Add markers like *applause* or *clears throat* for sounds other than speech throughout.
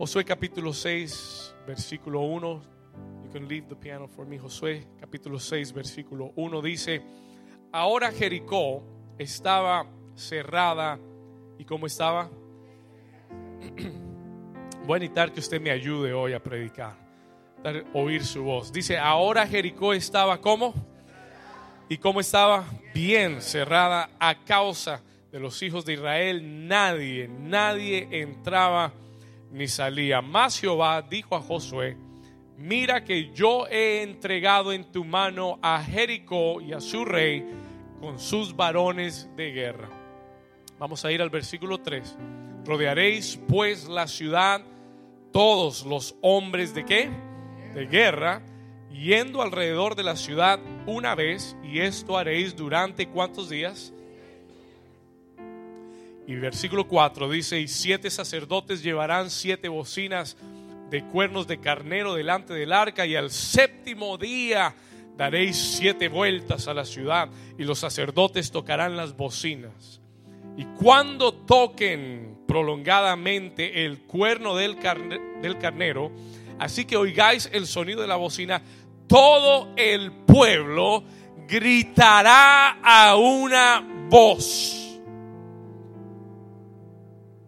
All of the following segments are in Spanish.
Josué capítulo 6, versículo 1. You can leave the piano for me. Josué capítulo 6, versículo 1 dice, ahora Jericó estaba cerrada. ¿Y cómo estaba? *clears throat* Voy a necesitar que usted me ayude hoy a predicar, oír su voz. Dice, ahora Jericó estaba como ¿Y cómo estaba? Bien cerrada a causa de los hijos de Israel. Nadie, nadie entraba ni salía. Mas Jehová dijo a Josué, mira que yo he entregado en tu mano a Jericó y a su rey con sus varones de guerra. Vamos a ir al versículo 3. Rodearéis pues la ciudad todos los hombres de qué? De guerra yendo alrededor de la ciudad una vez, y esto haréis durante cuántos días. Y versículo 4 dice, y siete sacerdotes llevarán siete bocinas de cuernos de carnero delante del arca, y al séptimo día daréis siete vueltas a la ciudad, y los sacerdotes tocarán las bocinas. Y cuando toquen prolongadamente el cuerno del, del carnero, así que oigáis el sonido de la bocina, todo el pueblo gritará a una voz.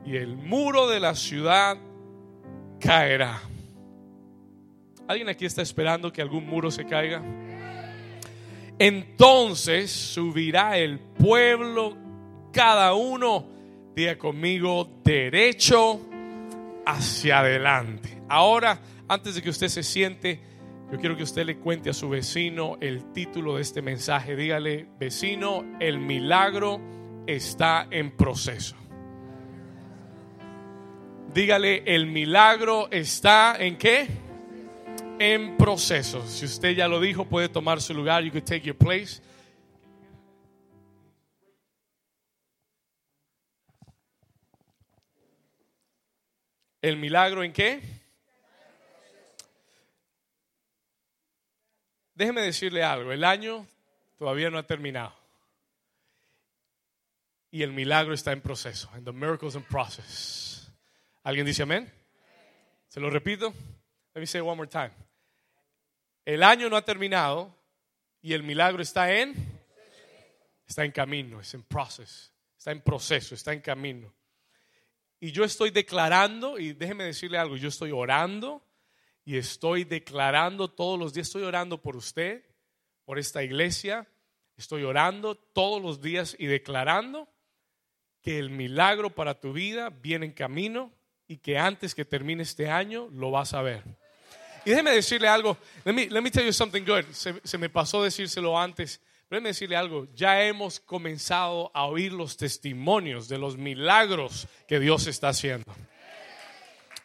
Y el muro de la ciudad caerá. ¿Alguien aquí está esperando que algún muro se caiga? Entonces subirá el pueblo, cada uno, diga conmigo, derecho hacia adelante. Ahora, antes de que usted se siente, yo quiero que usted le cuente a su vecino el título de este mensaje. Dígale, vecino, el milagro está en proceso. Dígale, el milagro está en qué? En proceso. Si usted ya lo dijo, puede tomar su lugar. You could take your place. ¿El milagro en qué? Déjeme decirle algo, el año todavía no ha terminado. Y el milagro está en proceso. And the miracle's in process. ¿Alguien dice amén? Se lo repito. Let me say it one more time. El año no ha terminado y el milagro está en está en camino, es en process, está en proceso, está en camino. Y yo estoy declarando y déjeme decirle algo, yo estoy orando y estoy declarando todos los días, estoy orando por usted, por esta iglesia, estoy orando todos los días y declarando que el milagro para tu vida viene en camino y que antes que termine este año lo vas a ver. Y déjeme decirle algo, let me, let me tell you something good, se, me pasó decírselo antes, pero déjeme decirle algo, ya hemos comenzado a oír los testimonios de los milagros que Dios está haciendo.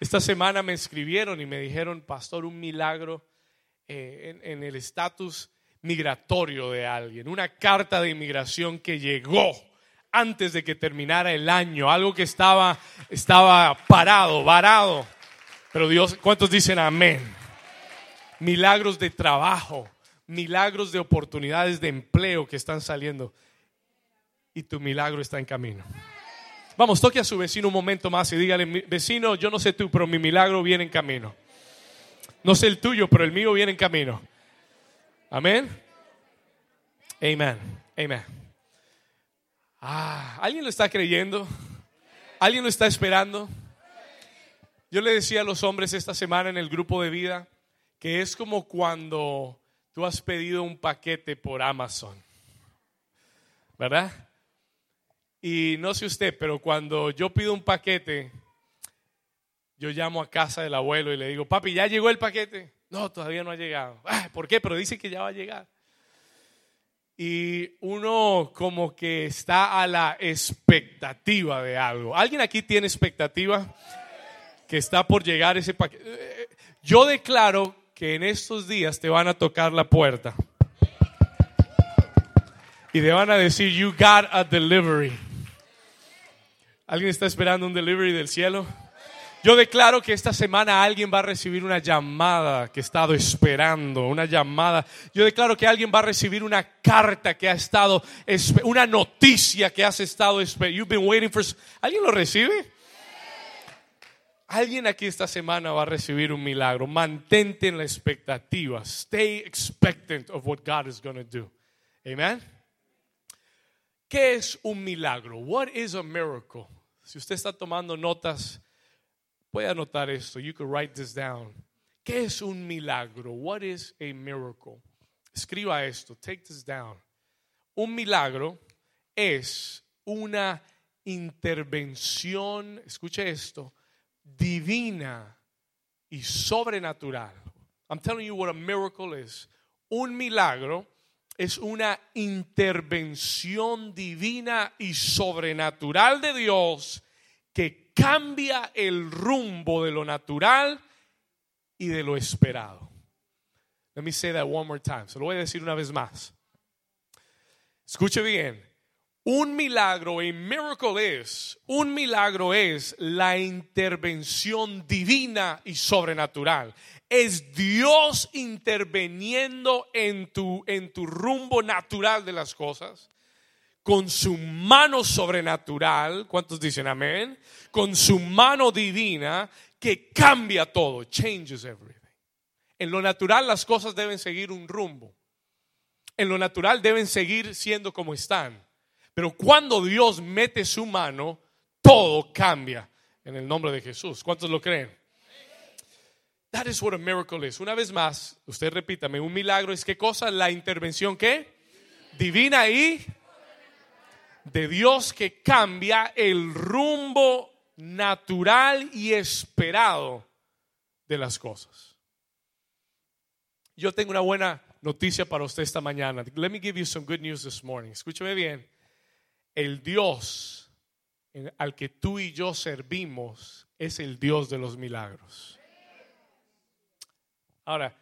Esta semana me escribieron y me dijeron, pastor, un milagro eh, en, el estatus migratorio de alguien, una carta de inmigración que llegó antes de que terminara el año, algo que estaba, estaba parado, varado. Pero Dios, ¿cuántos dicen amén? Milagros de trabajo, milagros de oportunidades de empleo que están saliendo. Y tu milagro está en camino. Vamos, toque a su vecino un momento más y dígale, vecino, yo no sé tú, pero mi milagro viene en camino. No sé el tuyo, pero el mío viene en camino. Amén. Amén. Amén. Ah, ¿alguien lo está creyendo? ¿Alguien lo está esperando? Yo le decía a los hombres esta semana en el grupo de vida que es como cuando tú has pedido un paquete por Amazon. ¿Verdad? Y no sé usted, pero cuando yo pido un paquete, yo llamo a casa del abuelo y le digo, papi, ¿ya llegó el paquete? No, todavía no ha llegado. Ah, ¿Por qué? Pero dice que ya va a llegar. Y uno como que está a la expectativa de algo. ¿Alguien aquí tiene expectativa? Que está por llegar ese paquete. Yo declaro que en estos días te van a tocar la puerta. Y te van a decir, you got a delivery. ¿Alguien está esperando un delivery del cielo? Yo declaro que esta semana alguien va a recibir una llamada que ha estado esperando, una llamada. Yo declaro que alguien va a recibir una carta que ha estado, una noticia que has estado esperando. You've been waiting for. ¿Alguien lo recibe? Alguien aquí esta semana va a recibir un milagro. Mantente en la expectativa. Stay expectant of what God is going to do. Amen. ¿Qué es un milagro? What is a miracle? Si usted está tomando notas, puede anotar esto. You can write this down. ¿Qué es un milagro? What is a miracle? Escriba esto. Take this down. Un milagro es una intervención, escuche esto, divina y sobrenatural. I'm telling you what a miracle is. Un milagro es una intervención divina y sobrenatural de Dios que cambia el rumbo de lo natural y de lo esperado. Let me say that one more time. Se lo voy a decir una vez más. Escuche bien. Un milagro, a miracle es, un milagro es la intervención divina y sobrenatural. Es Dios interviniendo en tu, en tu rumbo natural de las cosas con su mano sobrenatural, ¿cuántos dicen amén? Con su mano divina que cambia todo, changes everything. En lo natural las cosas deben seguir un rumbo. En lo natural deben seguir siendo como están. Pero cuando Dios mete su mano, todo cambia en el nombre de Jesús. ¿Cuántos lo creen? That is what a miracle is. Una vez más, usted repítame, un milagro es qué cosa? La intervención qué? Divina y de Dios que cambia el rumbo natural y esperado de las cosas. Yo tengo una buena noticia para usted esta mañana. Let me give you some good news this morning. Escúcheme bien el Dios al que tú y yo servimos es el Dios de los milagros. Ahora,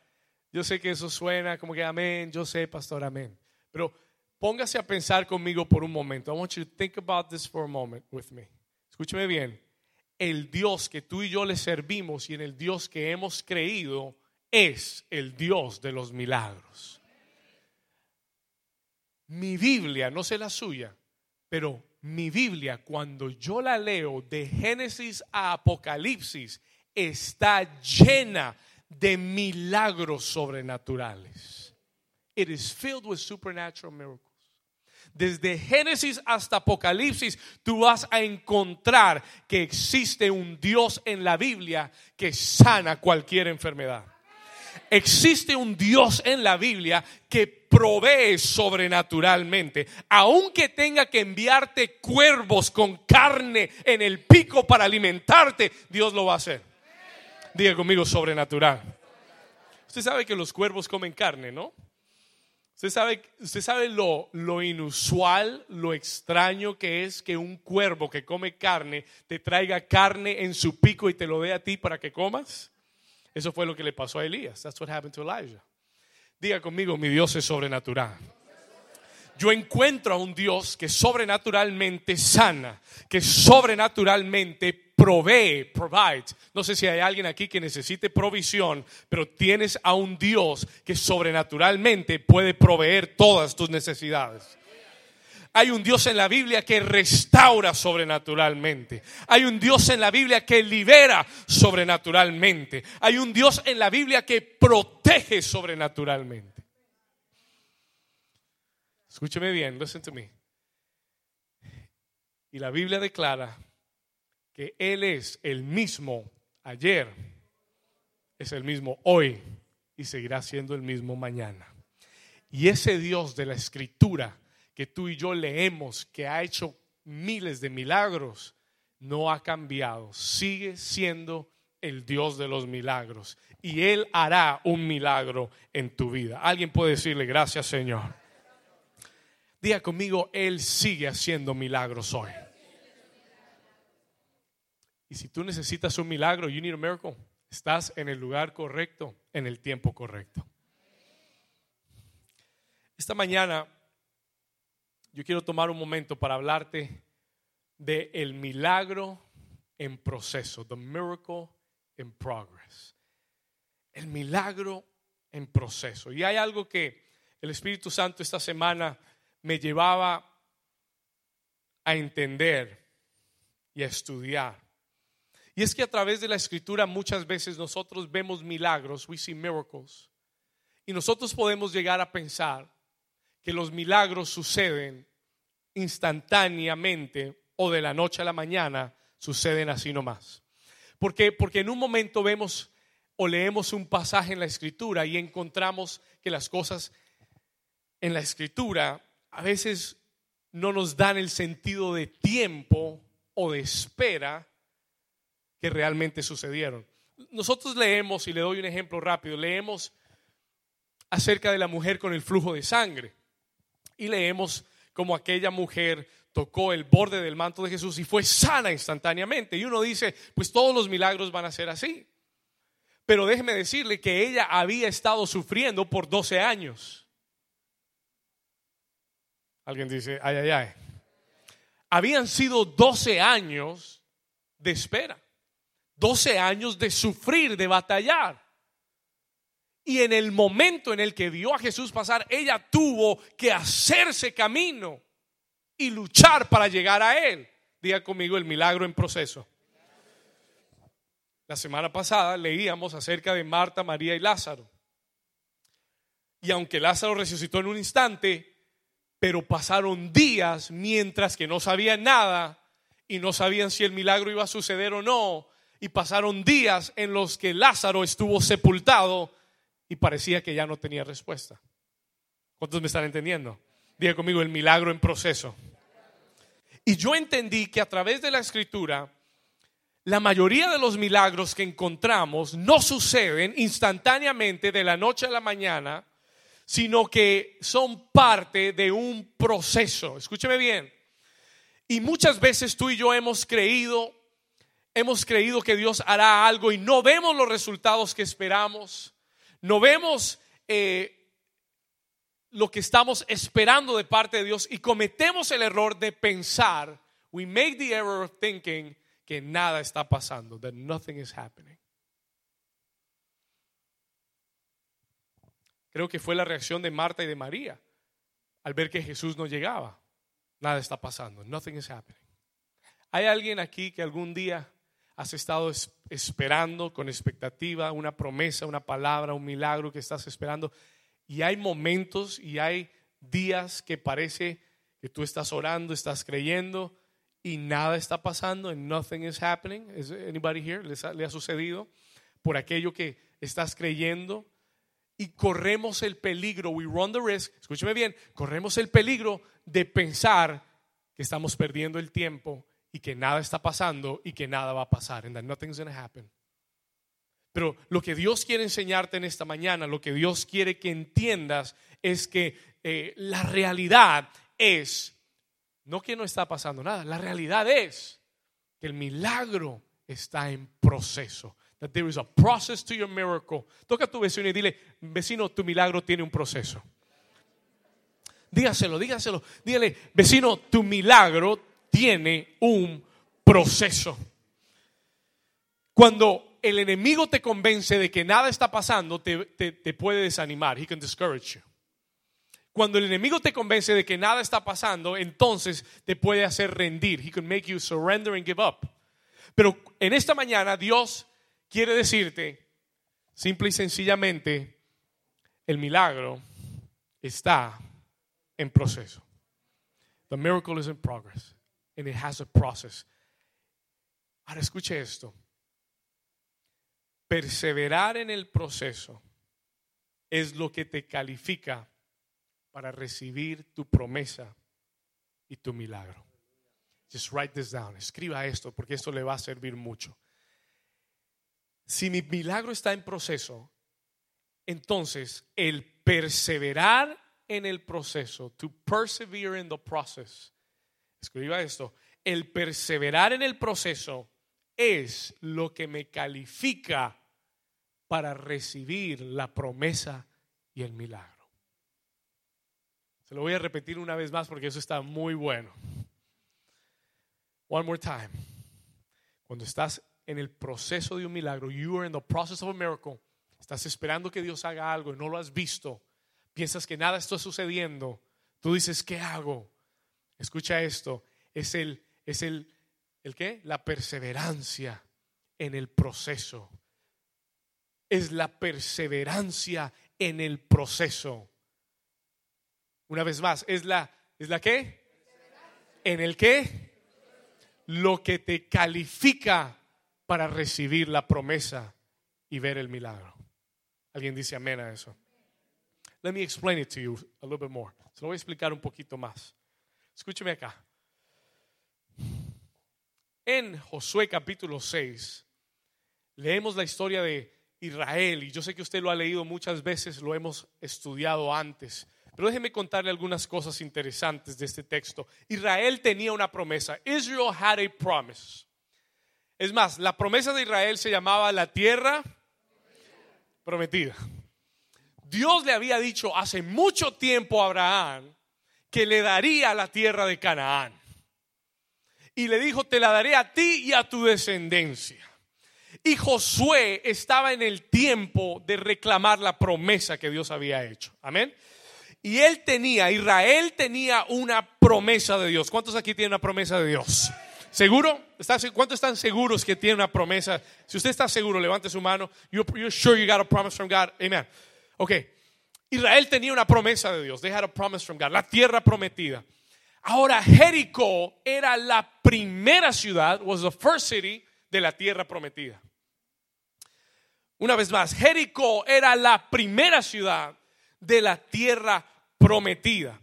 yo sé que eso suena como que amén, yo sé, pastor, amén. Pero póngase a pensar conmigo por un momento. I want you to think about this for a moment with me. Escúcheme bien. El Dios que tú y yo le servimos y en el Dios que hemos creído es el Dios de los milagros. Mi Biblia, no sé la suya, pero mi Biblia, cuando yo la leo de Génesis a Apocalipsis, está llena de milagros sobrenaturales. It is filled with supernatural miracles. Desde Génesis hasta Apocalipsis, tú vas a encontrar que existe un Dios en la Biblia que sana cualquier enfermedad. Existe un Dios en la Biblia que provee sobrenaturalmente. Aunque tenga que enviarte cuervos con carne en el pico para alimentarte, Dios lo va a hacer. Diga conmigo sobrenatural. Usted sabe que los cuervos comen carne, ¿no? Usted sabe, sabe lo, lo, inusual, lo extraño que es que un cuervo que come carne te traiga carne en su pico y te lo dé a ti para que comas. Eso fue lo que le pasó a Elías. That's what happened to Elijah. Diga conmigo, mi Dios es sobrenatural. Yo encuentro a un Dios que sobrenaturalmente sana, que sobrenaturalmente provee, provide. No sé si hay alguien aquí que necesite provisión, pero tienes a un Dios que sobrenaturalmente puede proveer todas tus necesidades. Hay un Dios en la Biblia que restaura sobrenaturalmente. Hay un Dios en la Biblia que libera sobrenaturalmente. Hay un Dios en la Biblia que protege sobrenaturalmente. Escúcheme bien, listen to me. Y la Biblia declara que Él es el mismo ayer, es el mismo hoy y seguirá siendo el mismo mañana. Y ese Dios de la Escritura que tú y yo leemos, que ha hecho miles de milagros, no ha cambiado. Sigue siendo el Dios de los milagros. Y Él hará un milagro en tu vida. Alguien puede decirle gracias Señor. Diga conmigo, Él sigue haciendo milagros hoy. Y si tú necesitas un milagro, you need a miracle, estás en el lugar correcto, en el tiempo correcto. Esta mañana yo quiero tomar un momento para hablarte de el milagro en proceso, the miracle in progress. El milagro en proceso. Y hay algo que el Espíritu Santo esta semana me llevaba a entender y a estudiar. Y es que a través de la escritura muchas veces nosotros vemos milagros, we see miracles. Y nosotros podemos llegar a pensar que los milagros suceden instantáneamente o de la noche a la mañana, suceden así nomás. Porque, porque en un momento vemos o leemos un pasaje en la escritura y encontramos que las cosas en la escritura a veces no nos dan el sentido de tiempo o de espera realmente sucedieron. Nosotros leemos, y le doy un ejemplo rápido, leemos acerca de la mujer con el flujo de sangre y leemos como aquella mujer tocó el borde del manto de Jesús y fue sana instantáneamente. Y uno dice, pues todos los milagros van a ser así. Pero déjeme decirle que ella había estado sufriendo por 12 años. Alguien dice, ay, ay, ay. Habían sido 12 años de espera. 12 años de sufrir, de batallar. Y en el momento en el que vio a Jesús pasar, ella tuvo que hacerse camino y luchar para llegar a Él. Diga conmigo el milagro en proceso. La semana pasada leíamos acerca de Marta, María y Lázaro. Y aunque Lázaro resucitó en un instante, pero pasaron días mientras que no sabían nada y no sabían si el milagro iba a suceder o no. Y pasaron días en los que Lázaro estuvo sepultado y parecía que ya no tenía respuesta. ¿Cuántos me están entendiendo? Diga conmigo el milagro en proceso. Y yo entendí que a través de la escritura, la mayoría de los milagros que encontramos no suceden instantáneamente de la noche a la mañana, sino que son parte de un proceso. Escúcheme bien. Y muchas veces tú y yo hemos creído, hemos creído que Dios hará algo y no vemos los resultados que esperamos no vemos eh, lo que estamos esperando de parte de Dios y cometemos el error de pensar, we make the error of thinking que nada está pasando, that nothing is happening. Creo que fue la reacción de Marta y de María al ver que Jesús no llegaba. Nada está pasando, nothing is happening. ¿Hay alguien aquí que algún día has estado esperando con expectativa una promesa, una palabra, un milagro que estás esperando. Y hay momentos y hay días que parece que tú estás orando, estás creyendo y nada está pasando and nothing is happening. Is anybody here? ¿Le ha sucedido? Por aquello que estás creyendo y corremos el peligro, we run the risk, escúcheme bien, corremos el peligro de pensar que estamos perdiendo el tiempo y que nada está pasando y que nada va a pasar, and that nothing's going to happen. Pero lo que Dios quiere enseñarte en esta mañana, lo que Dios quiere que entiendas es que eh, la realidad es, no que no está pasando nada, la realidad es que el milagro está en proceso. That there is a process to your miracle. Toca a tu vecino y dile, vecino, tu milagro tiene un proceso. Dígaselo, dígaselo. Dígale, vecino, tu milagro tiene un proceso. Cuando el enemigo te convence de que nada está pasando, te, puede desanimar. He can discourage you. Cuando el enemigo te convence de que nada está pasando, entonces te puede hacer rendir. He can make you surrender and give up. Pero en esta mañana Dios quiere decirte, simple y sencillamente, el milagro está en proceso. The miracle is in progress and it has a process. Ahora escuche esto. Perseverar en el proceso es lo que te califica para recibir tu promesa y tu milagro. Just write this down. Escriba esto porque esto le va a servir mucho. Si mi milagro está en proceso, entonces el perseverar en el proceso, to persevere in the process, escriba esto, el perseverar en el proceso es lo que me califica para recibir la promesa y el milagro. Se lo voy a repetir una vez más porque eso está muy bueno. One more time. Cuando estás en el proceso de un milagro, you are in the process of a miracle, estás esperando que Dios haga algo y no lo has visto, piensas que nada está sucediendo, tú dices, ¿qué hago? Escucha esto, es el, es el, ¿el qué? La perseverancia en el proceso. Es la perseverancia en el proceso. Una vez más, es la, ¿es la qué? ¿En el qué? Lo que te califica para recibir la promesa y ver el milagro. ¿Alguien dice amén a eso? Let me explain it to you a little bit more. Se lo voy a explicar un poquito más. Escúcheme acá. En Josué capítulo 6 leemos la historia de Israel y yo sé que usted lo ha leído muchas veces, lo hemos estudiado antes, pero déjeme contarle algunas cosas interesantes de este texto. Israel tenía una promesa. Israel had a promise. Es más, la promesa de Israel se llamaba la tierra prometida. Dios le había dicho hace mucho tiempo a Abraham que le daría la tierra de Canaán. Y le dijo, te la daré a ti y a tu descendencia. Y Josué estaba en el tiempo de reclamar la promesa que Dios había hecho. Amén. Y él tenía, Israel tenía una promesa de Dios. ¿Cuántos aquí tienen una promesa de Dios? ¿Seguro? ¿Cuántos están seguros que tienen una promesa? Si usted está seguro, levante su mano. You're, sure you got a promise from God. Amen. Ok. Israel tenía una promesa de Dios. They had a promise from God. La tierra prometida. Ahora, Jericó era la primera ciudad, was the first city de la tierra prometida. Una vez más, Jericó era la primera ciudad de la tierra prometida.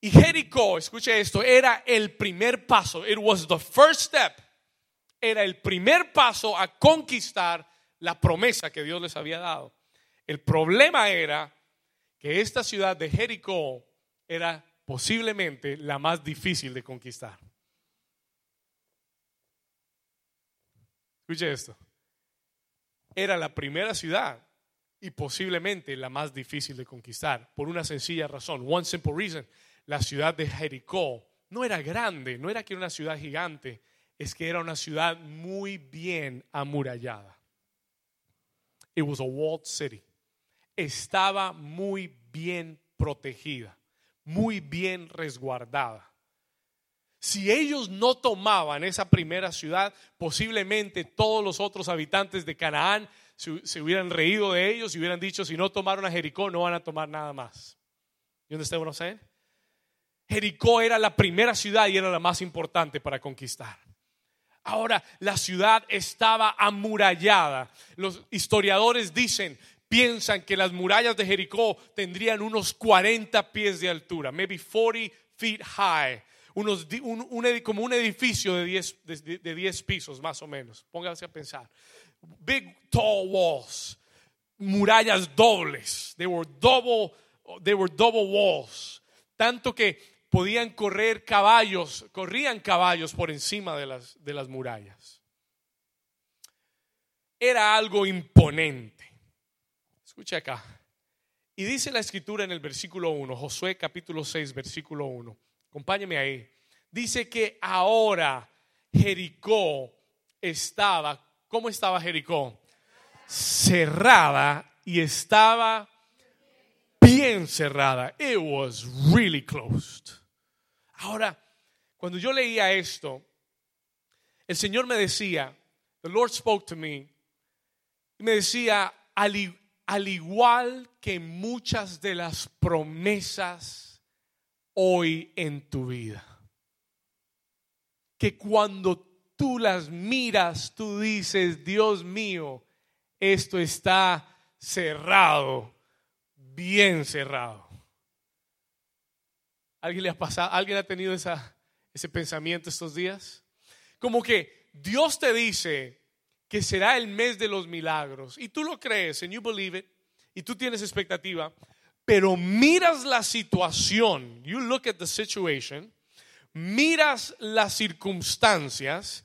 Y Jericó, escuche esto, era el primer paso. It was the first step. Era el primer paso a conquistar la promesa que Dios les había dado. El problema era que esta ciudad de Jericó era posiblemente la más difícil de conquistar. Escuche esto. Era la primera ciudad y posiblemente la más difícil de conquistar por una sencilla razón. One simple reason. La ciudad de Jericó no era grande, no era que era una ciudad gigante, es que era una ciudad muy bien amurallada. It was a walled city estaba muy bien protegida, muy bien resguardada. Si ellos no tomaban esa primera ciudad, posiblemente todos los otros habitantes de Canaán se, hubieran reído de ellos y hubieran dicho, si no tomaron a Jericó, no van a tomar nada más. ¿Y dónde está uno Jericó era la primera ciudad y era la más importante para conquistar. Ahora, la ciudad estaba amurallada. Los historiadores dicen piensan que las murallas de Jericó tendrían unos 40 pies de altura, maybe 40 feet high, unos, como un edificio de 10, de, 10 pisos más o menos. Pónganse a pensar. Big tall walls, murallas dobles. They were double, they were double walls. Tanto que podían correr caballos, corrían caballos por encima de las, de las murallas. Era algo imponente. Escucha acá. Y dice la escritura en el versículo 1, Josué capítulo 6, versículo 1. Acompáñeme ahí. Dice que ahora Jericó estaba, ¿cómo estaba Jericó? Cerrada y estaba bien cerrada. It was really closed. Ahora, cuando yo leía esto, el Señor me decía, the Lord spoke to me, y me decía, al, al igual que muchas de las promesas hoy en tu vida. Que cuando tú las miras, tú dices, Dios mío, esto está cerrado, bien cerrado. ¿Alguien le ha pasado, alguien ha tenido ese pensamiento estos días? Como que Dios te dice, que será el mes de los milagros. Y tú lo crees, and you believe it, y tú tienes expectativa, pero miras la situación, you look at the situation, miras las circunstancias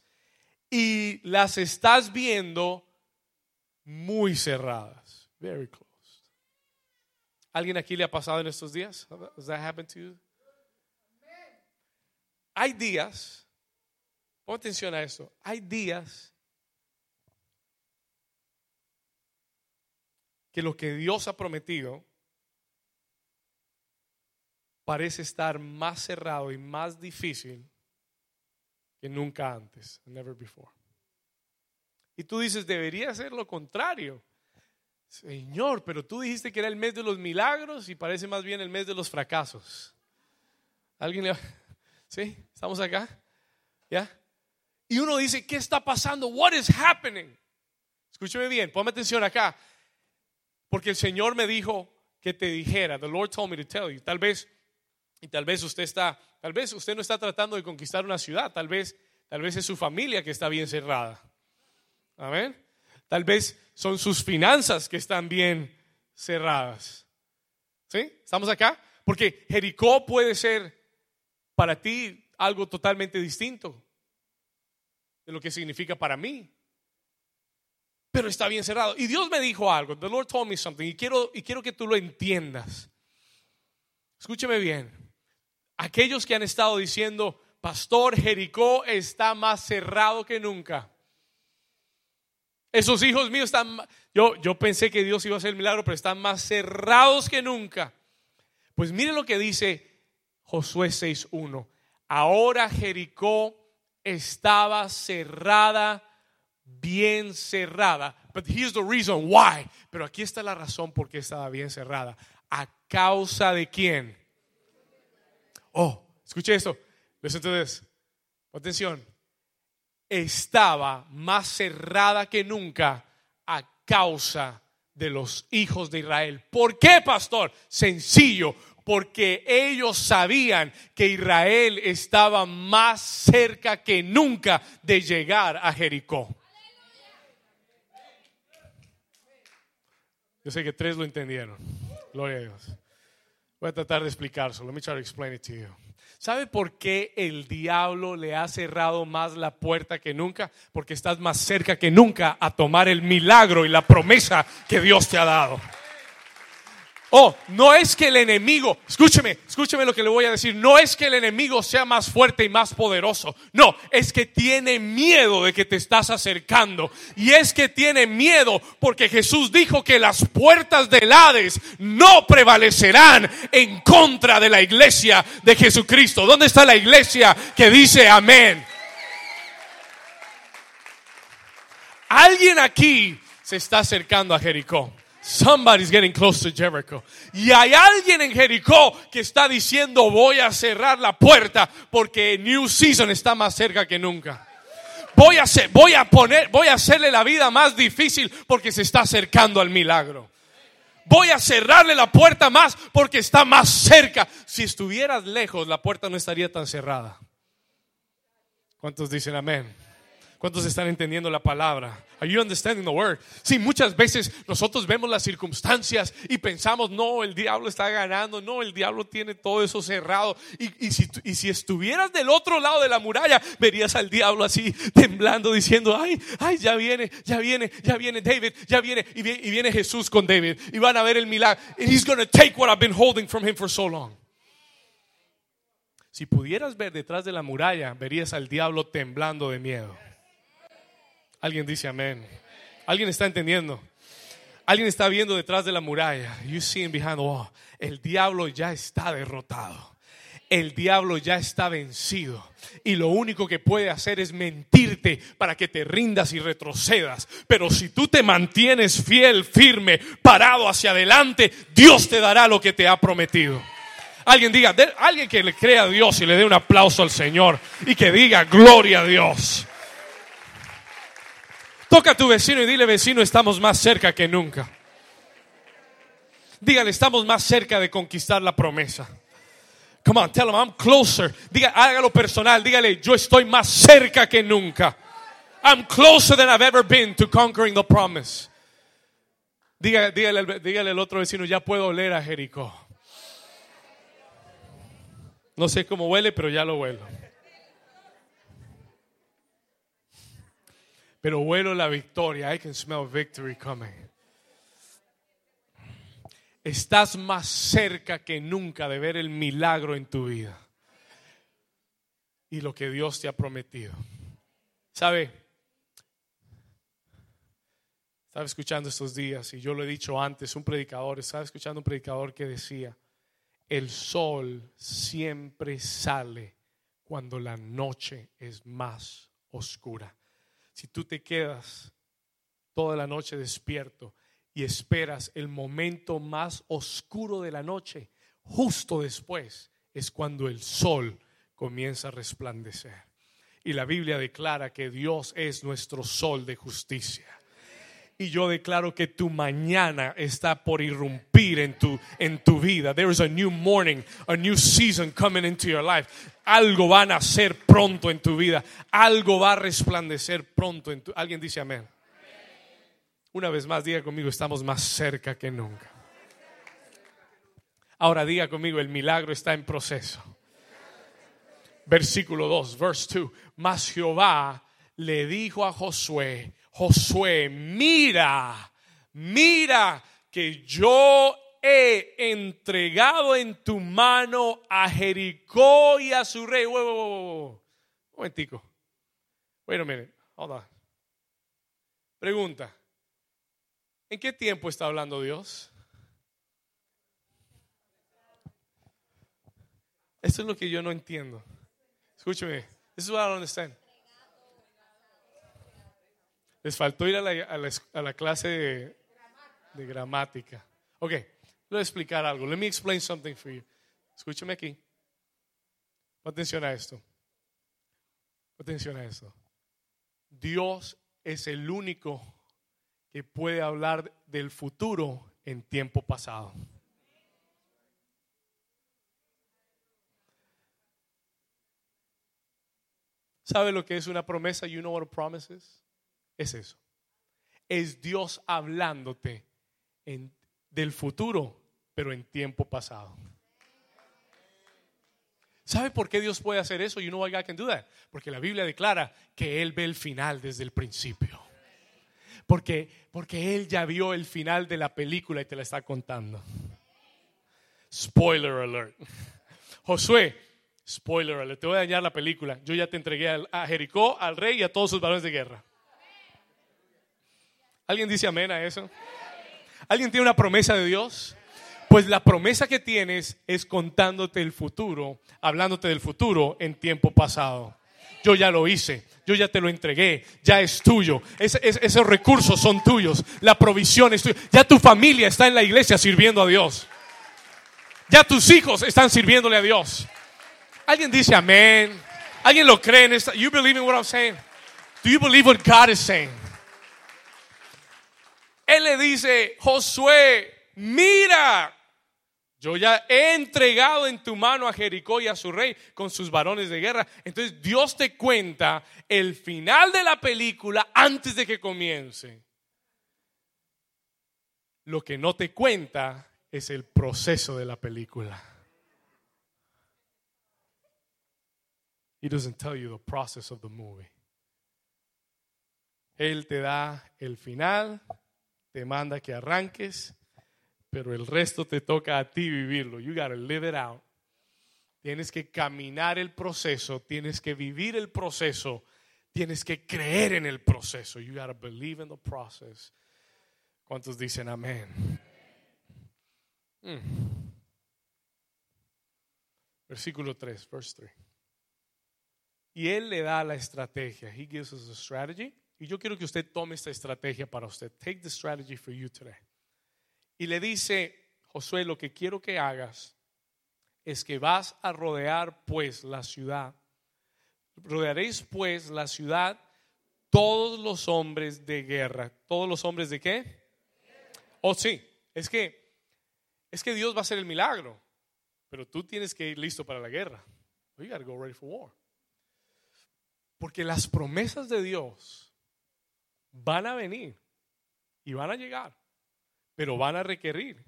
y las estás viendo muy cerradas. Very closed. ¿Alguien aquí le ha pasado en estos días? Has that happened to you? Hay días, pon atención a esto, hay días que lo que Dios ha prometido parece estar más cerrado y más difícil que nunca antes, never before. Y tú dices, debería ser lo contrario. Señor, pero tú dijiste que era el mes de los milagros y parece más bien el mes de los fracasos. ¿Alguien le... *laughs* ¿Sí? ¿Estamos acá? ¿Ya? Y uno dice, ¿qué está pasando? What is happening? Escúcheme bien, ponme atención acá. Porque el Señor me dijo que te dijera, the Lord told me to tell you. Tal vez, y tal vez usted está, tal vez usted no está tratando de conquistar una ciudad, tal vez, tal vez es su familia que está bien cerrada. Amén. Tal vez son sus finanzas que están bien cerradas. ¿Sí? ¿Estamos acá? Porque Jericó puede ser para ti algo totalmente distinto de lo que significa para mí. Pero está bien cerrado. Y Dios me dijo algo. The Lord told me something. Y quiero, y quiero que tú lo entiendas. Escúcheme bien. Aquellos que han estado diciendo, Pastor, Jericó está más cerrado que nunca. Esos hijos míos están, yo, yo pensé que Dios iba a hacer el milagro, pero están más cerrados que nunca. Pues miren lo que dice Josué 6.1. Ahora Jericó estaba cerrada, bien cerrada. But here's the reason why. Pero aquí está la razón por qué estaba bien cerrada. ¿A causa de quién? Oh, escuche esto. Listen. Atención estaba más cerrada que nunca a causa de los hijos de Israel. ¿Por qué, pastor? Sencillo, porque ellos sabían que Israel estaba más cerca que nunca de llegar a Jericó. Yo sé que tres lo entendieron. Gloria a Dios. Voy a tratar de explicarlo. Let me try to explain it to you. ¿Sabe por qué el diablo le ha cerrado más la puerta que nunca? Porque estás más cerca que nunca a tomar el milagro y la promesa que Dios te ha dado. Oh, no es que el enemigo, escúcheme, escúcheme lo que le voy a decir, no es que el enemigo sea más fuerte y más poderoso, no, es que tiene miedo de que te estás acercando. Y es que tiene miedo porque Jesús dijo que las puertas del Hades no prevalecerán en contra de la iglesia de Jesucristo. ¿Dónde está la iglesia que dice amén? Alguien aquí se está acercando a Jericó. Somebody's getting close to Jericho. Y hay alguien en Jericó que está diciendo voy a cerrar la puerta porque New Season está más cerca que nunca. Voy a, hacer, voy a poner, voy a hacerle la vida más difícil porque se está acercando al milagro. Voy a cerrarle la puerta más porque está más cerca. Si estuvieras lejos, la puerta no estaría tan cerrada. ¿Cuántos dicen amén? ¿Cuántos están entendiendo la palabra? Are you understanding the word? Sí, muchas veces nosotros vemos las circunstancias y pensamos, no, el diablo está ganando, no, el diablo tiene todo eso cerrado. Y, si, y si estuvieras del otro lado de la muralla, verías al diablo así temblando, diciendo, ay, ay, ya viene, ya viene, ya viene David, ya viene. Y viene, y viene Jesús con David. Y van a ver el milagro. And he's going to take what I've been holding from him for so long. Si pudieras ver detrás de la muralla, verías al diablo temblando de miedo. Alguien dice amén. Alguien está entendiendo. Alguien está viendo detrás de la muralla. You see behind. El diablo ya está derrotado. El diablo ya está vencido. Y lo único que puede hacer es mentirte para que te rindas y retrocedas. Pero si tú te mantienes fiel, firme, parado hacia adelante, Dios te dará lo que te ha prometido. Alguien diga, alguien que le crea a Dios y le dé un aplauso al Señor y que diga, gloria a Dios. Toca a tu vecino y dile, vecino, estamos más cerca que nunca. Dígale, estamos más cerca de conquistar la promesa. Come on, tell him I'm closer. Diga, hágalo personal. Dígale, yo estoy más cerca que nunca. I'm closer than I've ever been to conquering the promise. Dígale, dígale, dígale al otro vecino, ya puedo oler a Jericó. No sé cómo huele, pero ya lo huelo. Pero huelo la victoria. I can smell victory coming. Estás más cerca que nunca de ver el milagro en tu vida y lo que Dios te ha prometido. ¿Sabe? Estaba escuchando estos días y yo lo he dicho antes, un predicador, estaba escuchando un predicador que decía, el sol siempre sale cuando la noche es más oscura si tú te quedas toda la noche despierto y esperas el momento más oscuro de la noche, justo después es cuando el sol comienza a resplandecer. Y la Biblia declara que Dios es nuestro sol de justicia. Y yo declaro que tu mañana está por irrumpir en tu, en tu vida. There is a new morning, a new season coming into your life. Algo va a nacer pronto en tu vida. Algo va a resplandecer pronto en tu Alguien dice amén. Una vez más, diga conmigo, estamos más cerca que nunca. Ahora diga conmigo, el milagro está en proceso. Versículo 2, verse 2. Mas Jehová le dijo a Josué, Josué, mira, mira que yo he entregado en tu mano a Jericó y a su rey. Un momentico. Wait a minute. Hold on. Pregunta. ¿En qué tiempo está hablando Dios? Esto es lo que yo no entiendo. Escúcheme. This is what I don't understand. Les faltó ir a la, clase de, gramática. Ok, voy a explicar algo. Let me explain something for you. Escúchame aquí. Atención a esto. Atención a esto. Dios es el único que puede hablar del futuro en tiempo pasado. ¿Sabe lo que es una promesa? You know what a promise is? Es eso. Es Dios hablándote del futuro, pero en tiempo pasado. ¿Sabe por qué Dios puede hacer eso? Why God can do that? Porque la Biblia declara que Él ve el final desde el principio. Porque, porque Él ya vio el final de la película y te la está contando. Spoiler alert. Josué, spoiler alert, te voy a dañar la película. Yo ya te entregué a Jericó, al rey y a todos sus varones de guerra. ¿Alguien dice amén a eso? ¿Alguien tiene una promesa de Dios? Pues la promesa que tienes es contándote el futuro, hablándote del futuro en tiempo pasado. Yo ya lo hice, yo ya te lo entregué, ya es tuyo. esos recursos son tuyos, la provisión es tuya. Ya tu familia está en la iglesia sirviendo a Dios. Ya tus hijos están sirviéndole a Dios. ¿Alguien dice amén? ¿Alguien lo cree en esto? You believe in what I'm saying? Do you believe what God is saying? Él le dice, Josué, mira, yo ya he entregado en tu mano a Jericó y a su rey con sus varones de guerra. Entonces Dios te cuenta el final de la película antes de que comience. Lo que no te cuenta es el proceso de la película. He doesn't tell you the process of the movie. Él te da el final te manda que arranques, pero el resto te toca a ti vivirlo. You gotta live it out. Tienes que caminar el proceso, tienes que vivir el proceso, tienes que creer en el proceso. You gotta believe in the process. ¿Cuántos dicen amén? Hmm. Versículo 3, verse 3. Y él le da la estrategia. He gives us a strategy. Y yo quiero que usted tome esta estrategia para usted. Take the strategy for you today. Y le dice, Josué, lo que quiero que hagas es que vas a rodear pues la ciudad. Rodearéis pues la ciudad todos los hombres de guerra. ¿Todos los hombres de qué? Oh, sí. Es que es que Dios va a hacer el milagro, pero tú tienes que ir listo para la guerra. You gotta go ready for war. Porque las promesas de Dios van a venir y van a llegar, pero van a requerir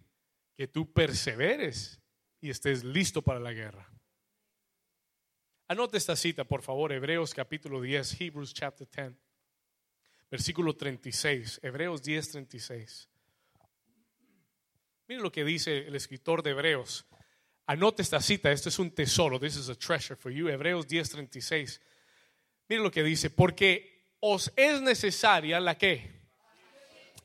que tú perseveres y estés listo para la guerra. Anote esta cita, por favor, Hebreos capítulo 10, Hebrews chapter 10, versículo 36, Hebreos 10, 36. Miren lo que dice el escritor de Hebreos. Anote esta cita, esto es un tesoro, this is a treasure for you. Hebreos 10, 36. Miren lo que dice, porque os es necesaria la que.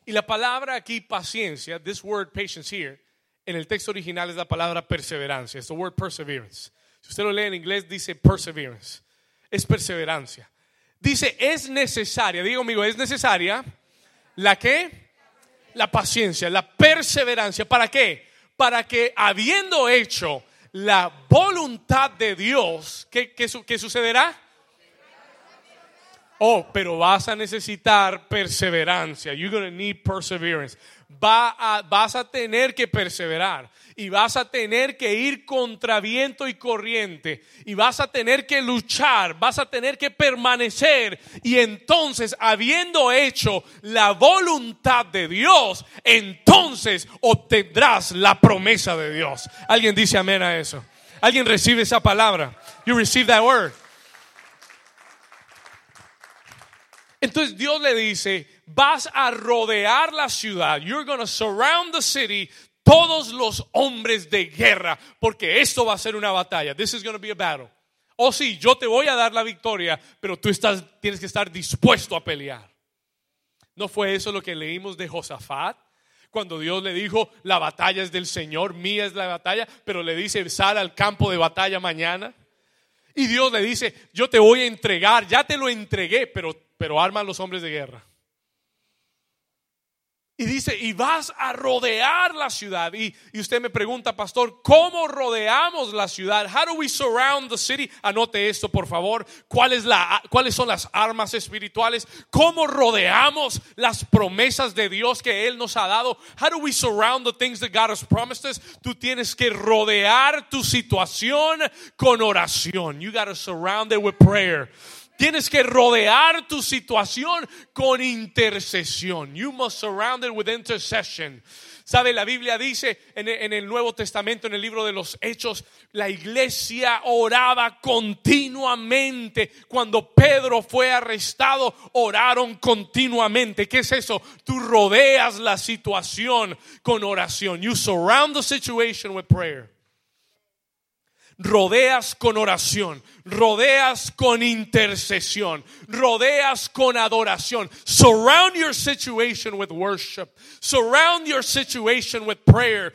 Y la palabra aquí paciencia, this word patience here, en el texto original es la palabra perseverancia, es the word perseverance. Si usted lo lee en inglés dice perseverance, es perseverancia. Dice es necesaria, digo amigo, es necesaria ¿La qué? La paciencia, la perseverancia. ¿Para qué? Para que habiendo hecho la voluntad de Dios, ¿qué, qué sucederá? Oh, pero vas a necesitar perseverancia. You're going to need perseverance. Va a, vas a tener que perseverar y vas a tener que ir contra viento y corriente y vas a tener que luchar, vas a tener que permanecer y entonces habiendo hecho la voluntad de Dios, entonces obtendrás la promesa de Dios. ¿Alguien dice amén a eso? ¿Alguien recibe esa palabra? You receive that word. Entonces Dios le dice, vas a rodear la ciudad. You're going to surround the city. Todos los hombres de guerra, porque esto va a ser una batalla. This is going to be a battle. Oh sí, yo te voy a dar la victoria, pero tú estás, tienes que estar dispuesto a pelear. ¿No fue eso lo que leímos de Josafat? Cuando Dios le dijo, la batalla es del Señor, mía es la batalla, pero le dice, sal al campo de batalla mañana. Y Dios le dice, yo te voy a entregar, ya te lo entregué, pero pero arman los hombres de guerra. Y dice, y vas a rodear la ciudad. Y, usted me pregunta, pastor, ¿cómo rodeamos la ciudad? How do we surround the city? Anote esto, por favor. ¿Cuál es la, ¿Cuáles son las armas espirituales? ¿Cómo rodeamos las promesas de Dios que Él nos ha dado? How do we surround the things that God has promised us? Tú tienes que rodear tu situación con oración. You got to surround it with prayer. Tienes que rodear tu situación con intercesión. You must surround it with intercession. ¿Sabe? La Biblia dice en el, Nuevo Testamento, en el libro de los Hechos, la iglesia oraba continuamente. Cuando Pedro fue arrestado, oraron continuamente. ¿Qué es eso? Tú rodeas la situación con oración. You surround the situation with prayer rodeas con oración, rodeas con intercesión, rodeas con adoración. Surround your situation with worship. Surround your situation with prayer.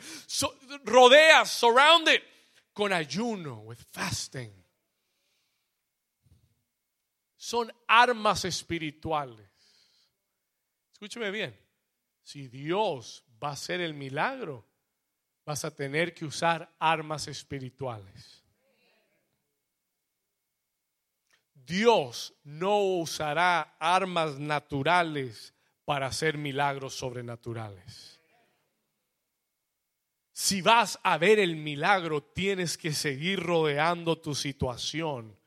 rodeas, surround it con ayuno, with fasting. Son armas espirituales. Escúcheme bien. Si Dios va a hacer el milagro, vas a tener que usar armas espirituales. Dios no usará armas naturales para hacer milagros sobrenaturales. Si vas a ver el milagro, tienes que seguir rodeando tu situación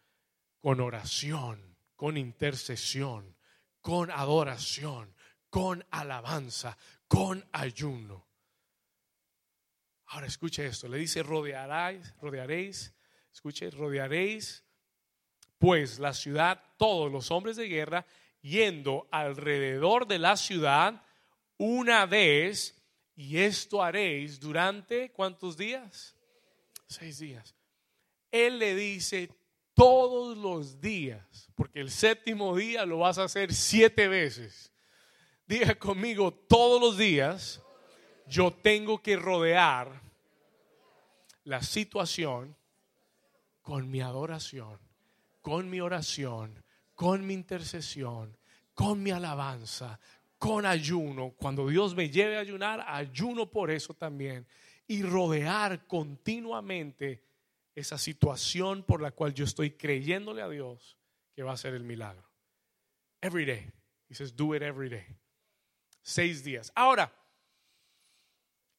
con oración, con intercesión, con adoración, con alabanza, con ayuno. Ahora escuche esto, le dice rodearéis, rodearéis, escuche, rodearéis pues la ciudad, todos los hombres de guerra, yendo alrededor de la ciudad una vez, y esto haréis durante cuántos días? Seis días. Él le dice todos los días, porque el séptimo día lo vas a hacer siete veces. Diga conmigo, todos los días yo tengo que rodear la situación con mi adoración, con mi oración, con mi intercesión, con mi alabanza, con ayuno. Cuando Dios me lleve a ayunar, ayuno por eso también. Y rodear continuamente esa situación por la cual yo estoy creyéndole a Dios que va a ser el milagro. Every day. He says, do it every day. Seis días. Ahora,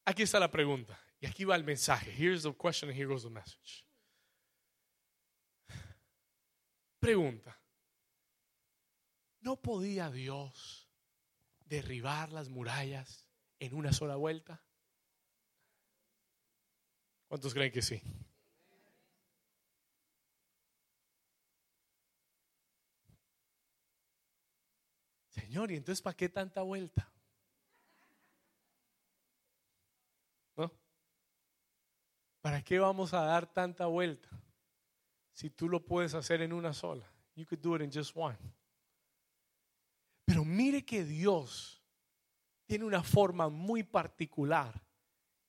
Aquí está la pregunta. Y aquí va el mensaje. Here's the question and here goes the message. Pregunta. ¿No podía Dios derribar las murallas en una sola vuelta? ¿Cuántos creen que sí? Señor, ¿y entonces para qué tanta vuelta? ¿Para qué vamos a dar tanta vuelta? Si tú lo puedes hacer en una sola. You could do it in just one. Pero mire que Dios tiene una forma muy particular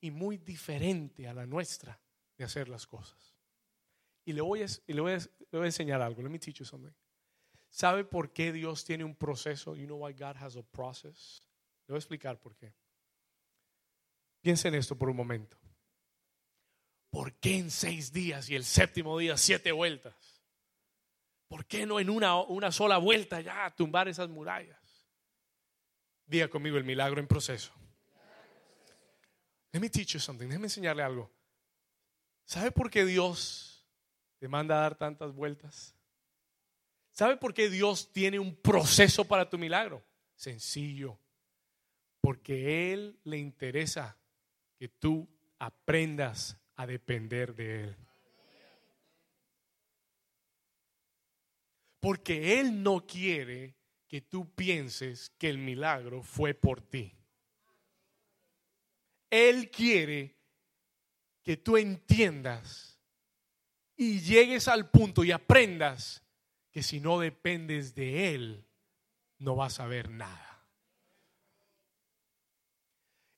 y muy diferente a la nuestra de hacer las cosas. Y le voy a, le voy a, le voy a enseñar algo. Let me teach you something. ¿Sabe por qué Dios tiene un proceso? You know why God has a process? Le voy a explicar por qué. Piensen en esto por un momento. ¿Por qué en seis días y el séptimo día siete vueltas? ¿Por qué no en una, una sola vuelta ya tumbar esas murallas? Diga conmigo el milagro en proceso. Let me teach you something. Déjeme enseñarle algo. ¿Sabe por qué Dios te manda a dar tantas vueltas? ¿Sabe por qué Dios tiene un proceso para tu milagro? Sencillo. Porque Él le interesa que tú aprendas a depender de Él. Porque Él no quiere que tú pienses que el milagro fue por ti. Él quiere que tú entiendas y llegues al punto y aprendas que si no dependes de Él, no vas a ver nada.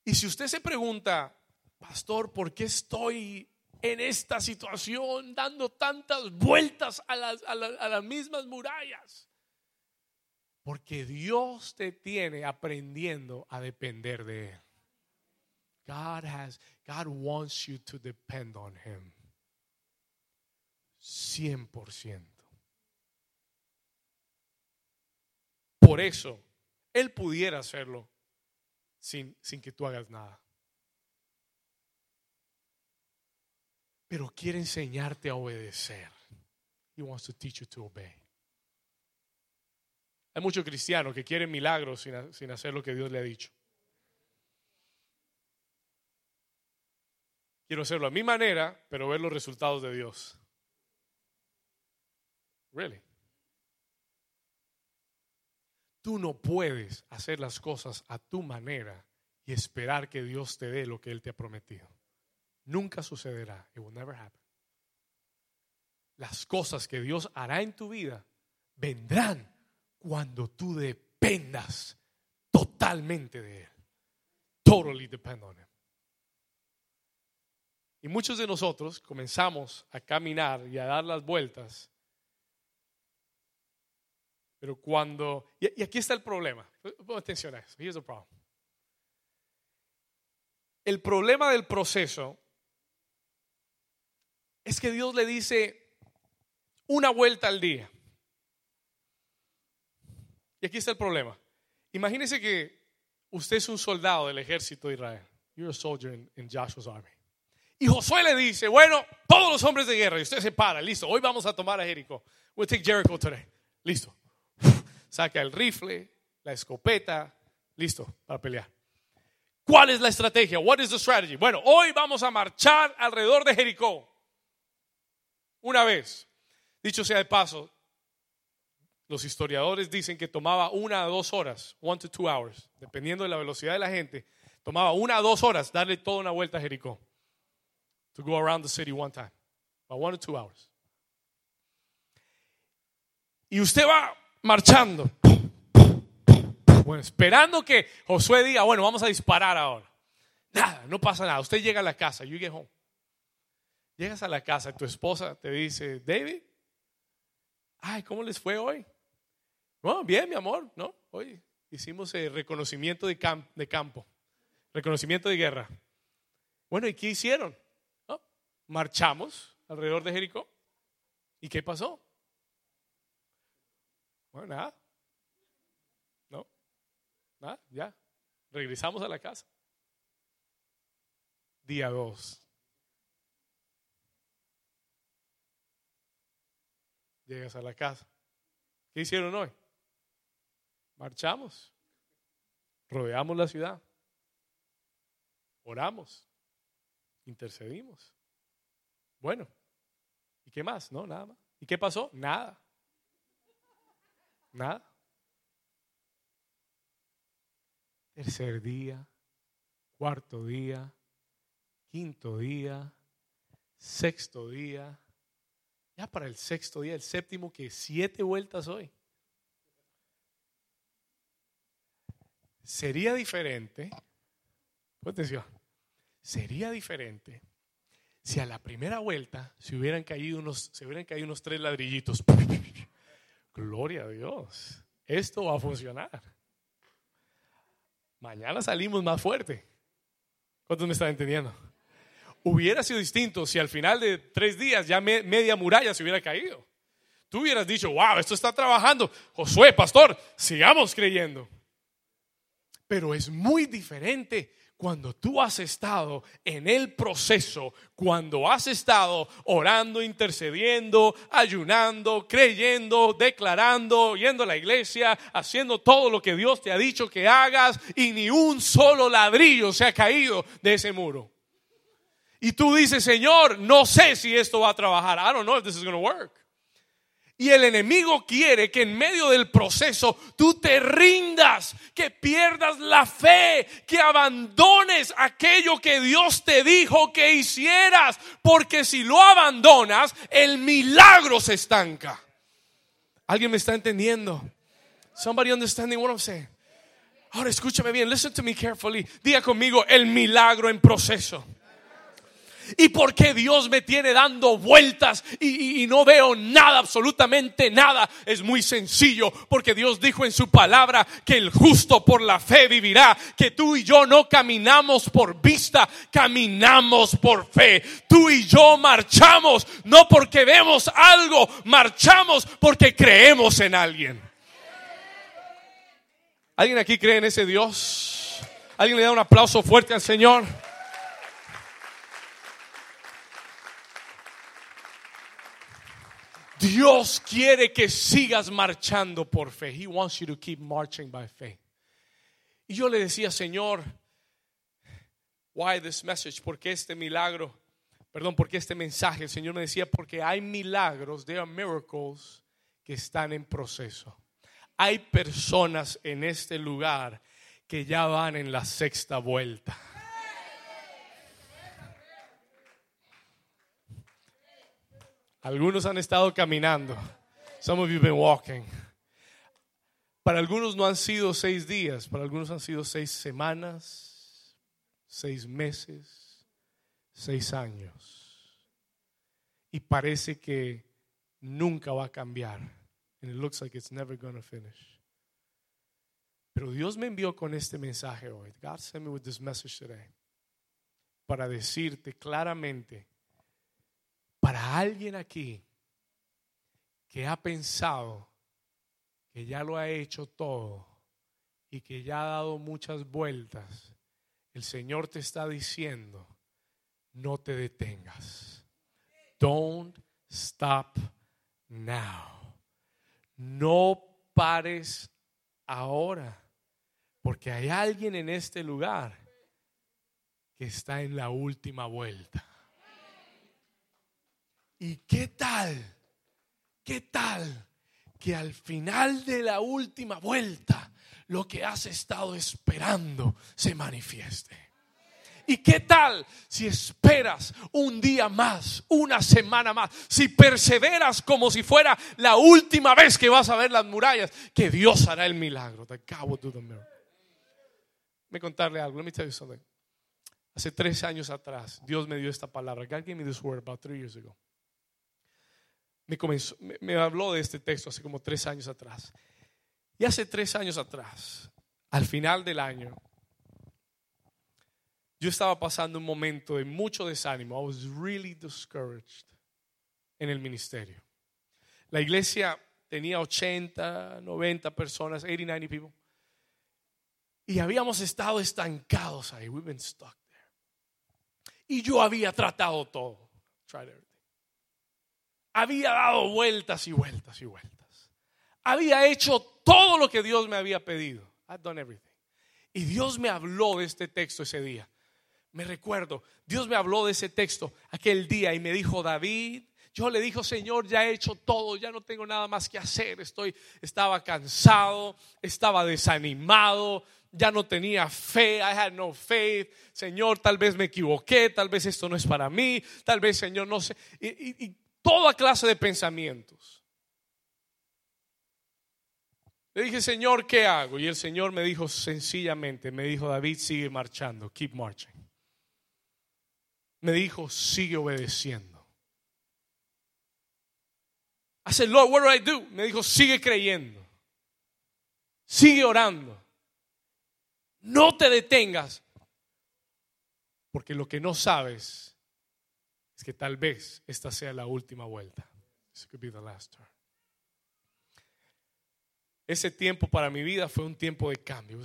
Y si usted se pregunta, pastor, ¿por qué estoy en esta situación dando tantas vueltas a las, mismas murallas? Porque Dios te tiene aprendiendo a depender de Él. God has, God wants you to depend on Him. 100%. Por eso, Él pudiera hacerlo sin, sin que tú hagas nada. Pero quiere enseñarte a obedecer. He wants to teach you to obey. Hay muchos cristianos que quieren milagros sin, sin hacer lo que Dios le ha dicho. Quiero hacerlo a mi manera, pero ver los resultados de Dios. Really. Tú no puedes hacer las cosas a tu manera y esperar que Dios te dé lo que Él te ha prometido. Nunca sucederá. It will never happen. Las cosas que Dios hará en tu vida vendrán cuando tú dependas totalmente de Él. Totally depend on Him. Y muchos de nosotros comenzamos a caminar y a dar las vueltas. Pero cuando... Y, aquí está el problema. Pon atención a eso. Here's the problem. El problema del proceso es que Dios le dice una vuelta al día. Y aquí está el problema. Imagínese que usted es un soldado del ejército de Israel. You're a soldier in Joshua's army. Y Josué le dice, bueno, todos los hombres de guerra, y usted se para, listo, hoy vamos a tomar a Jericó. We'll take Jericho today. Listo. *laughs* Saca el rifle, la escopeta, listo para pelear. ¿Cuál es la estrategia? What is the strategy? Bueno, hoy vamos a marchar alrededor de Jericó. Una vez. Dicho sea de paso, los historiadores dicen que tomaba una a dos horas, one to two hours, dependiendo de la velocidad de la gente, tomaba una a dos horas darle toda una vuelta a Jericó to go around the city one time, about one or two hours. Y usted va marchando, bueno, esperando que Josué diga, bueno, vamos a disparar ahora. Nada, no pasa nada. Usted llega a la casa, you get home. Llegas a la casa tu esposa te dice, David, ay, ¿cómo les fue hoy? Bueno, bien, mi amor, ¿no? Hoy hicimos el reconocimiento de, campo, reconocimiento de guerra. Bueno, ¿y qué hicieron? marchamos alrededor de Jericó. ¿Y qué pasó? Bueno, nada. No, nada, ya. Regresamos a la casa. Día 2. Llegas a la casa. ¿Qué hicieron hoy? Marchamos. Rodeamos la ciudad. Oramos. Intercedimos. Bueno, ¿y qué más? No, nada más. ¿Y qué pasó? Nada. Nada. Tercer día, cuarto día, quinto día, sexto día. Ya para el sexto día, el séptimo, que siete vueltas hoy. Sería diferente, atención, sería diferente si a la primera vuelta se hubieran caído unos, se hubieran caído unos tres ladrillitos. *laughs* Gloria a Dios. Esto va a funcionar. mañana salimos más fuerte. ¿Cuántos me están entendiendo? Hubiera sido distinto si al final de tres días ya media muralla se hubiera caído. Tú hubieras dicho, wow, esto está trabajando. Josué, pastor, sigamos creyendo. Pero es muy diferente cuando tú has estado en el proceso, cuando has estado orando, intercediendo, ayunando, creyendo, declarando, yendo a la iglesia, haciendo todo lo que Dios te ha dicho que hagas y ni un solo ladrillo se ha caído de ese muro. Y tú dices, Señor, no sé si esto va a trabajar. I don't know if this is going to work. Y el enemigo quiere que en medio del proceso tú te rindas, que pierdas la fe, que abandones aquello que Dios te dijo que hicieras, porque si lo abandonas, el milagro se estanca. ¿Alguien me está entendiendo? Somebody understanding what I'm saying? Ahora escúchame bien, listen to me carefully. Diga conmigo el milagro en proceso y por qué Dios me tiene dando vueltas y, no veo nada, absolutamente nada. Es muy sencillo, porque Dios dijo en su palabra que el justo por la fe vivirá, que tú y yo no caminamos por vista, caminamos por fe. Tú y yo marchamos no porque vemos algo, marchamos porque creemos en alguien. ¿Alguien aquí cree en ese Dios? ¿Alguien le da un aplauso fuerte al Señor? Dios quiere que sigas marchando por fe. He wants you to keep marching by faith. Y yo le decía, Señor, why this message? ¿Por qué este milagro? Perdón, ¿por qué este mensaje? El Señor me decía, porque hay milagros, there are miracles que están en proceso. Hay personas en este lugar que ya van en la sexta vuelta. Algunos han estado caminando. Some of you have been walking. Para algunos no han sido seis días, para algunos han sido seis semanas, seis meses, seis años. Y parece que nunca va a cambiar. And it looks like it's never going to finish. Pero Dios me envió con este mensaje hoy. God sent me with this message today. Para decirte claramente para alguien aquí que ha pensado que ya lo ha hecho todo y que ya ha dado muchas vueltas, el Señor te está diciendo, no te detengas. Don't stop now. No pares ahora, porque hay alguien en este lugar que está en la última vuelta. ¿Y qué tal? ¿Qué tal que al final de la última vuelta lo que has estado esperando se manifieste? ¿Y qué tal si esperas un día más, una semana más? Si perseveras como si fuera la última vez que vas a ver las murallas, que Dios hará el milagro. Me contarle algo. Let me tell you something. Hace tres años atrás, Dios me dio esta palabra. God gave me this word about three years ago me, habló de este texto hace como tres años atrás. Y hace tres años atrás, al final del año, yo estaba pasando un momento de mucho desánimo. I was really discouraged en el ministerio. La iglesia tenía 80, 90 personas, 80, 90 people. Y habíamos estado estancados ahí. We've been stuck there. Y yo había tratado todo. Tried había dado vueltas y vueltas y vueltas. Había hecho todo lo que Dios me había pedido. I've done everything. Y Dios me habló de este texto ese día. Me recuerdo, Dios me habló de ese texto aquel día y me dijo, David, yo le dijo, Señor, ya he hecho todo, ya no tengo nada más que hacer. Estoy, estaba cansado, estaba desanimado, ya no tenía fe, I had no faith. Señor, tal vez me equivoqué, tal vez esto no es para mí, tal vez, Señor, no sé. y toda clase de pensamientos. Le dije, Señor, ¿qué hago? Y el Señor me dijo sencillamente, me dijo, David, sigue marchando, keep marching. Me dijo, sigue obedeciendo. I said, Lord, what do I do? Me dijo, sigue creyendo. Sigue orando. No te detengas. Porque lo que no sabes es que tal vez esta sea la última vuelta. Ese tiempo para mi vida fue un tiempo de cambio.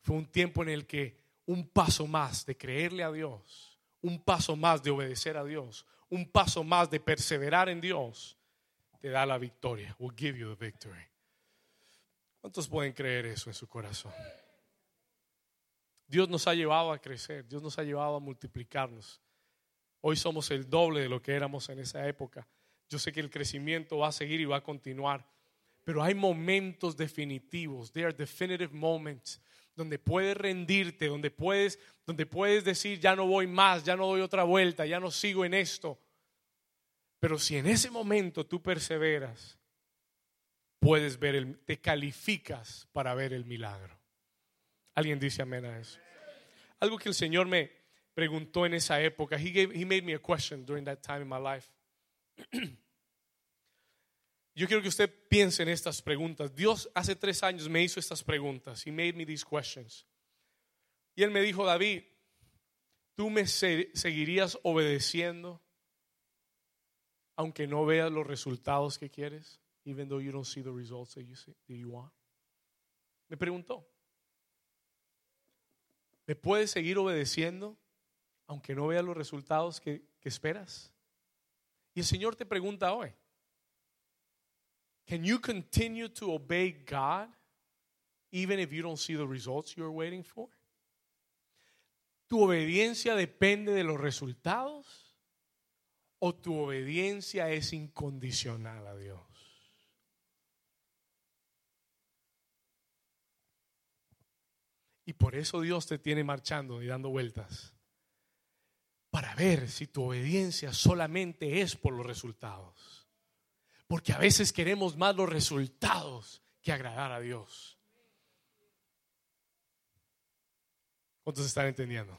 Fue un tiempo en el que un paso más de creerle a Dios, un paso más de obedecer a Dios, un paso más de perseverar en Dios, te da la victoria. Will give you the victory. ¿Cuántos pueden creer eso en su corazón? Dios nos ha llevado a crecer, Dios nos ha llevado a multiplicarnos. Hoy somos el doble de lo que éramos en esa época. Yo sé que el crecimiento va a seguir y va a continuar, pero hay momentos definitivos. There are definitive moments donde puedes rendirte, donde puedes, donde puedes decir, ya no voy más, ya no doy otra vuelta, ya no sigo en esto. Pero si en ese momento tú perseveras, puedes ver, el, te calificas para ver el milagro. Alguien dice amén a eso. Algo que el Señor me preguntó en esa época. He, made me a question during that time in my life. *clears throat* Yo quiero que usted piense en estas preguntas. Dios hace tres años me hizo estas preguntas. He made me these questions. Y él me dijo, David, ¿tú me seguirías obedeciendo aunque no veas los resultados que quieres? Even though you don't see the results that you want. Me preguntó, ¿me puedes seguir obedeciendo aunque no veas los resultados que, que esperas? Y el Señor te pregunta hoy, Can you continue to obey God even if you don't see the results you're waiting for? ¿Tu obediencia depende de los resultados o tu obediencia es incondicional a Dios? Y por eso Dios te tiene marchando y dando vueltas. Para ver si tu obediencia solamente es por los resultados porque a veces queremos más los resultados que agradar a Dios. ¿Cuántos están entendiendo?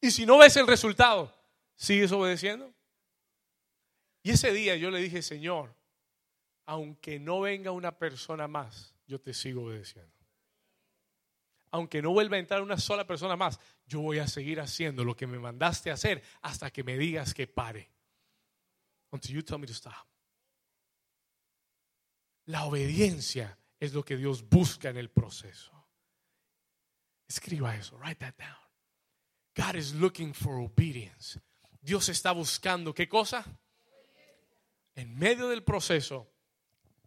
Y si no ves el resultado, ¿sigues obedeciendo? Y ese día yo le dije, Señor, aunque no venga una persona más, yo te sigo obedeciendo. Aunque no vuelva a entrar una sola persona más, yo voy a seguir haciendo lo que me mandaste hacer hasta que me digas que pare. Until you tell me to stop. La obediencia es lo que Dios busca en el proceso. Escriba eso, write that down. God is looking for obedience. Dios está buscando qué cosa? En medio del proceso,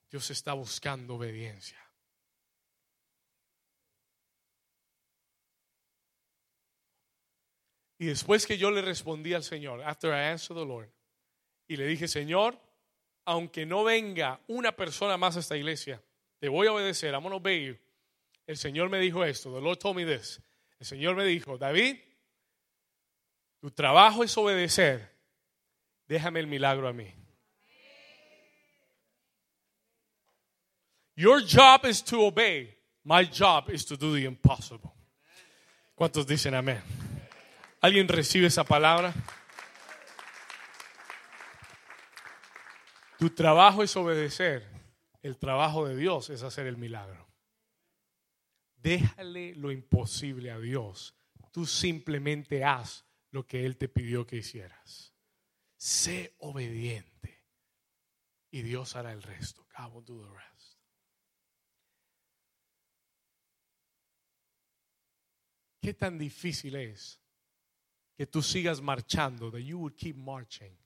Dios está buscando obediencia. Y después que yo le respondí al Señor, after I answered the Lord, y le dije, Señor, aunque no venga una persona más a esta iglesia, te voy a obedecer, I'm going obey you. El Señor me dijo esto, the Lord told me this. El Señor me dijo, David, tu trabajo es obedecer, déjame el milagro a mí. Your job is to obey. My job is to do the impossible. ¿Cuántos dicen amén? ¿Alguien recibe esa palabra? Tu trabajo es obedecer. El trabajo de Dios es hacer el milagro. Déjale lo imposible a Dios. Tú simplemente haz lo que Él te pidió que hicieras. Sé obediente. Y Dios hará el resto. Do the rest. ¿Qué tan difícil es que tú sigas marchando? That you would keep marching.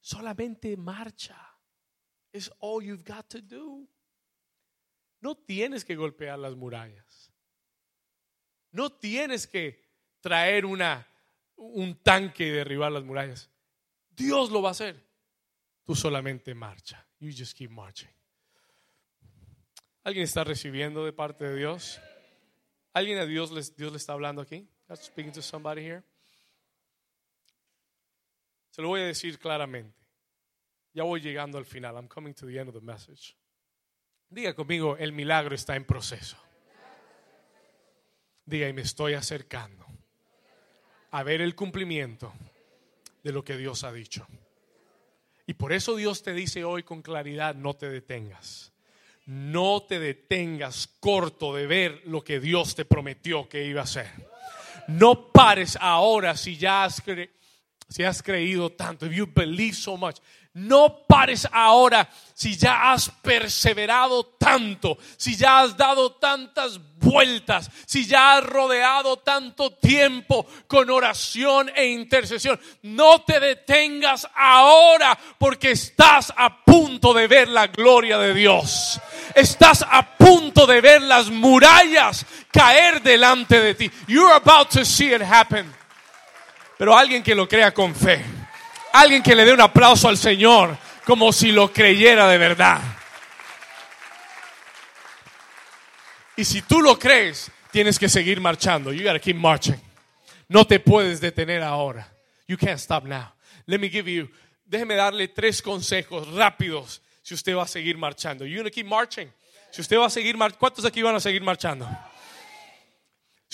Solamente marcha. Es all you've got to do. No tienes que golpear las murallas. No tienes que traer una, un tanque y derribar las murallas. Dios lo va a hacer. Tú solamente marcha. You just keep marching. ¿Alguien está recibiendo de parte de Dios? ¿Alguien a Dios, Dios le está hablando aquí? speaking to somebody here. Se lo voy a decir claramente. Ya voy llegando al final. I'm coming to the end of the message. Diga conmigo, el milagro está en proceso. Diga, y me estoy acercando a ver el cumplimiento de lo que Dios ha dicho. Y por eso Dios te dice hoy con claridad, no te detengas. no te detengas corto de ver lo que Dios te prometió que iba a hacer. No pares ahora si ya has, si has creído tanto. If you believe so much. No pares ahora si ya has perseverado tanto, si ya has dado tantas vueltas, si ya has rodeado tanto tiempo con oración e intercesión. No te detengas ahora porque estás a punto de ver la gloria de Dios. Estás a punto de ver las murallas caer delante de ti. You're about to see it happen. Pero alguien que lo crea con fe. Alguien que le dé un aplauso al Señor como si lo creyera de verdad. Y si tú lo crees, tienes que seguir marchando. You gotta keep marching. No te puedes detener ahora. You can't stop now. Let me give you, déjeme darle tres consejos rápidos si usted va a seguir marchando. You gonna keep marching. Si usted va a seguir marchando, ¿cuántos aquí van a seguir marchando?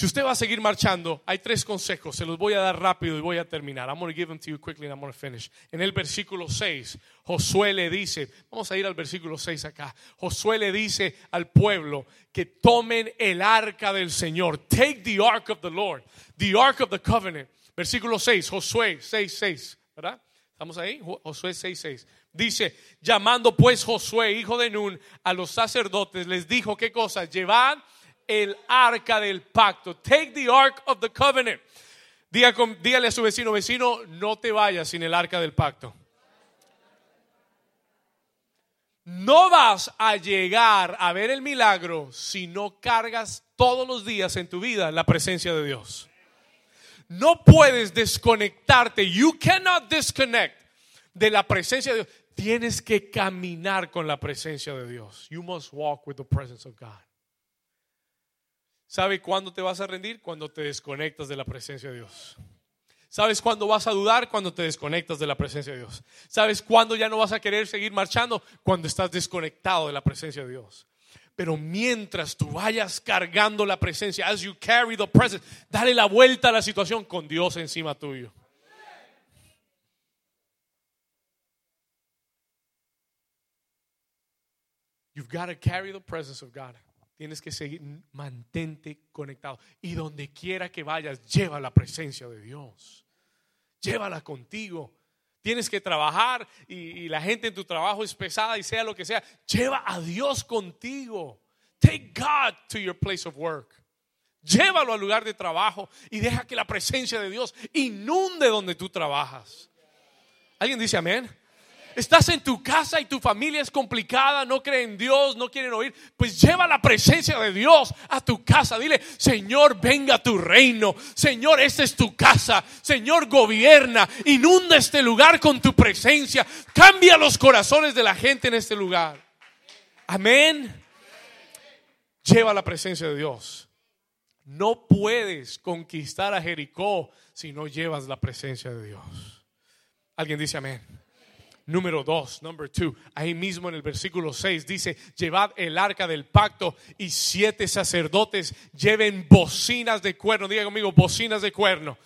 Si usted va a seguir marchando, hay tres consejos, se los voy a dar rápido y voy a terminar. I'm going to give them to you quickly and I'm going to finish. En el versículo 6, Josué le dice, vamos a ir al versículo 6 acá. Josué le dice al pueblo que tomen el arca del Señor. Take the ark of the Lord, the ark of the covenant. Versículo 6, Josué 6, 6, ¿verdad? ¿Estamos ahí? Josué 6, 6. Dice, llamando pues Josué, hijo de Nun, a los sacerdotes, les dijo, ¿qué cosa? Llevad el arca del pacto. Take the ark of the covenant. dígale a su vecino, vecino, no te vayas sin el arca del pacto. No vas a llegar a ver el milagro si no cargas todos los días en tu vida la presencia de Dios. No puedes desconectarte. You cannot disconnect de la presencia de Dios. Tienes que caminar con la presencia de Dios. You must walk with the presence of God. ¿Sabe cuándo te vas a rendir? Cuando te desconectas de la presencia de Dios. ¿Sabes cuándo vas a dudar? Cuando te desconectas de la presencia de Dios. ¿Sabes cuándo ya no vas a querer seguir marchando? Cuando estás desconectado de la presencia de Dios. Pero mientras tú vayas cargando la presencia, as you carry the presence, dale la vuelta a la situación con Dios encima tuyo. You've got to carry the presence of God. Tienes que seguir, mantente conectado. Y donde quiera que vayas, lleva la presencia de Dios. Llévala contigo. Tienes que trabajar y, la gente en tu trabajo es pesada y sea lo que sea. Lleva a Dios contigo. Take God to your place of work. Llévalo al lugar de trabajo y deja que la presencia de Dios inunde donde tú trabajas. ¿Alguien dice amén? Estás en tu casa y tu familia es complicada, no creen en Dios, no quieren oír. Pues lleva la presencia de Dios a tu casa. Dile, Señor, venga tu reino. Señor, esta es tu casa. Señor, gobierna. Inunda este lugar con tu presencia. Cambia los corazones de la gente en este lugar. Amén. Lleva la presencia de Dios. No puedes conquistar a Jericó si no llevas la presencia de Dios. Alguien dice amén. Número dos, number two, ahí mismo en el versículo 6 dice, llevad el arca del pacto y siete sacerdotes lleven bocinas de cuerno. Diga conmigo, bocinas de cuerno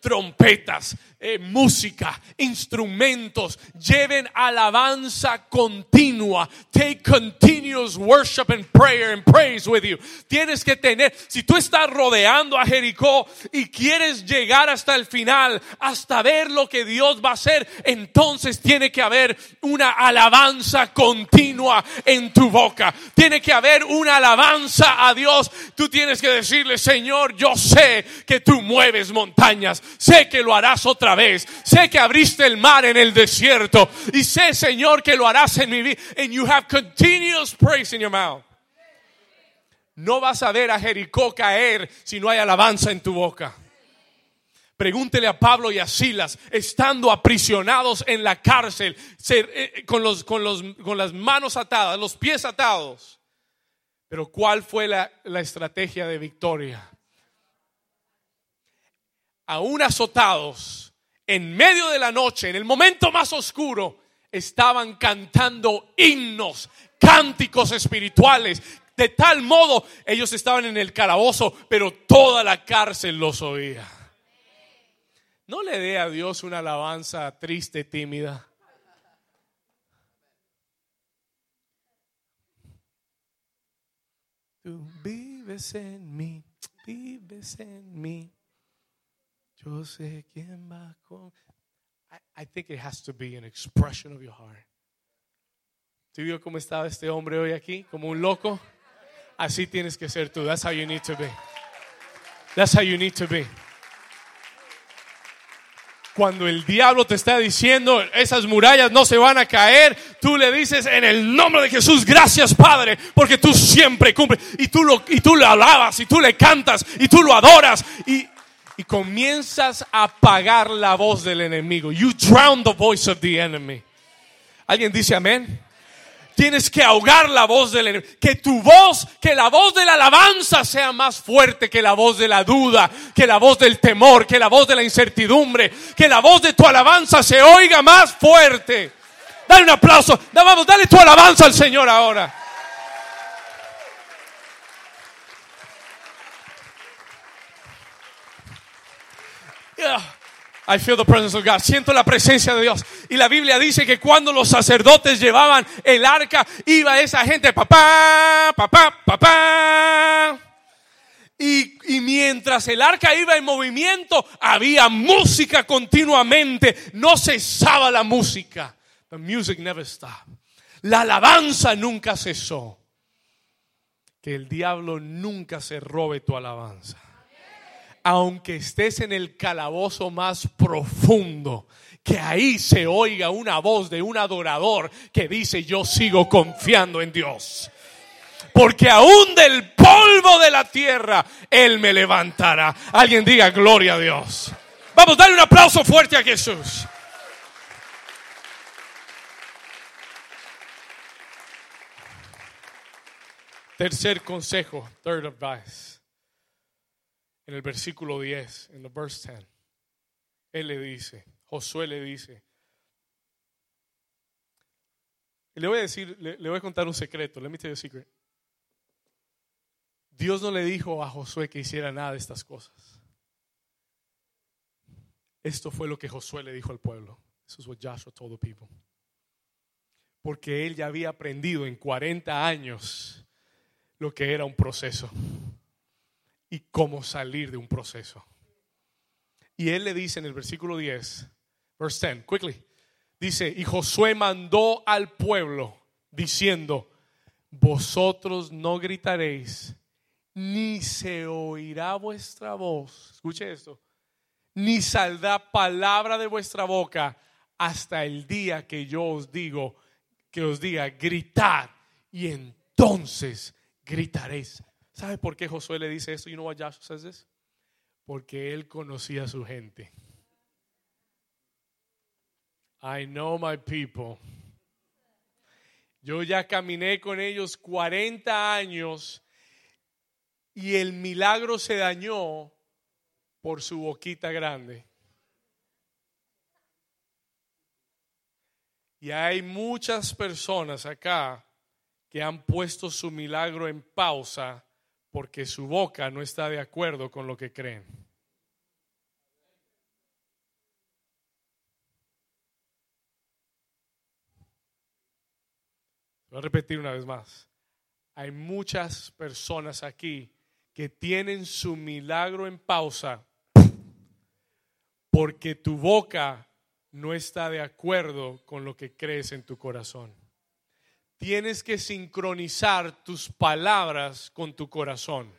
trompetas, eh, música, instrumentos, lleven alabanza continua. Take continuous worship and prayer and praise with you. Tienes que tener, si tú estás rodeando a Jericó y quieres llegar hasta el final, hasta ver lo que Dios va a hacer, entonces tiene que haber una alabanza continua en tu boca. Tiene que haber una alabanza a Dios. Tú tienes que decirle, Señor, yo sé que tú mueves montañas. Sé que lo harás otra vez. Sé que abriste el mar en el desierto. Y sé, Señor, que lo harás en mi vida. And you have continuous praise in your mouth. No vas a ver a Jericó caer si no hay alabanza en tu boca. Pregúntele a Pablo y a Silas, estando aprisionados en la cárcel, eh, con, los, con, los, con las manos atadas, los pies atados. Pero ¿cuál fue la, la estrategia de victoria? aún azotados, en medio de la noche, en el momento más oscuro, estaban cantando himnos, cánticos espirituales. De tal modo, ellos estaban en el calabozo, pero toda la cárcel los oía. No le dé a Dios una alabanza triste, tímida. Tú vives en mí, vives en mí. Yo sé quién va con. I, I think it has to be an expression of your heart. ¿Tú vio cómo estaba este hombre hoy aquí? Como un loco. Así tienes que ser tú. That's how you need to be. That's how you need to be. Cuando el diablo te está diciendo, esas murallas no se van a caer, tú le dices en el nombre de Jesús, gracias Padre, porque tú siempre cumples. Y tú lo, y tú le alabas, y tú le cantas, y tú lo adoras. Y, y comienzas a apagar la voz del enemigo. You drown the voice of the enemy. ¿Alguien dice amén? Tienes que ahogar la voz del enemigo. Que tu voz, que la voz de la alabanza sea más fuerte que la voz de la duda, que la voz del temor, que la voz de la incertidumbre. Que la voz de tu alabanza se oiga más fuerte. Dale un aplauso. Vamos, dale tu alabanza al Señor ahora. I feel the presence of God. Siento la presencia de Dios. Y la Biblia dice que cuando los sacerdotes llevaban el arca, iba esa gente, papá, papá, papá. Y, y, mientras el arca iba en movimiento, había música continuamente. No cesaba la música. The music never stopped. La alabanza nunca cesó. Que el diablo nunca se robe tu alabanza aunque estés en el calabozo más profundo, que ahí se oiga una voz de un adorador que dice, yo sigo confiando en Dios. Porque aún del polvo de la tierra, Él me levantará. Alguien diga, gloria a Dios. Vamos, dale un aplauso fuerte a Jesús. Tercer consejo, third advice en el versículo 10, en el verse 10, él le dice, Josué le dice, le voy a decir, le, voy a contar un secreto, let me tell you a secret. Dios no le dijo a Josué que hiciera nada de estas cosas. Esto fue lo que Josué le dijo al pueblo. Eso es what Joshua told the people. Porque él ya había aprendido en 40 años lo que era un proceso y cómo salir de un proceso. Y él le dice en el versículo 10, verse 10, quickly, dice, y Josué mandó al pueblo diciendo, vosotros no gritaréis, ni se oirá vuestra voz. Escuche esto. Ni saldrá palabra de vuestra boca hasta el día que yo os digo, que os diga, gritad y entonces gritaréis. ¿Sabe por qué Josué le dice esto? You know why Joshua? Porque él conocía a su gente. I know my people. Yo ya caminé con ellos 40 años y el milagro se dañó por su boquita grande. Y hay muchas personas acá que han puesto su milagro en pausa porque su boca no está de acuerdo con lo que creen. Voy a repetir una vez más. Hay muchas personas aquí que tienen su milagro en pausa porque tu boca no está de acuerdo con lo que crees en tu corazón tienes que sincronizar tus palabras con tu corazón.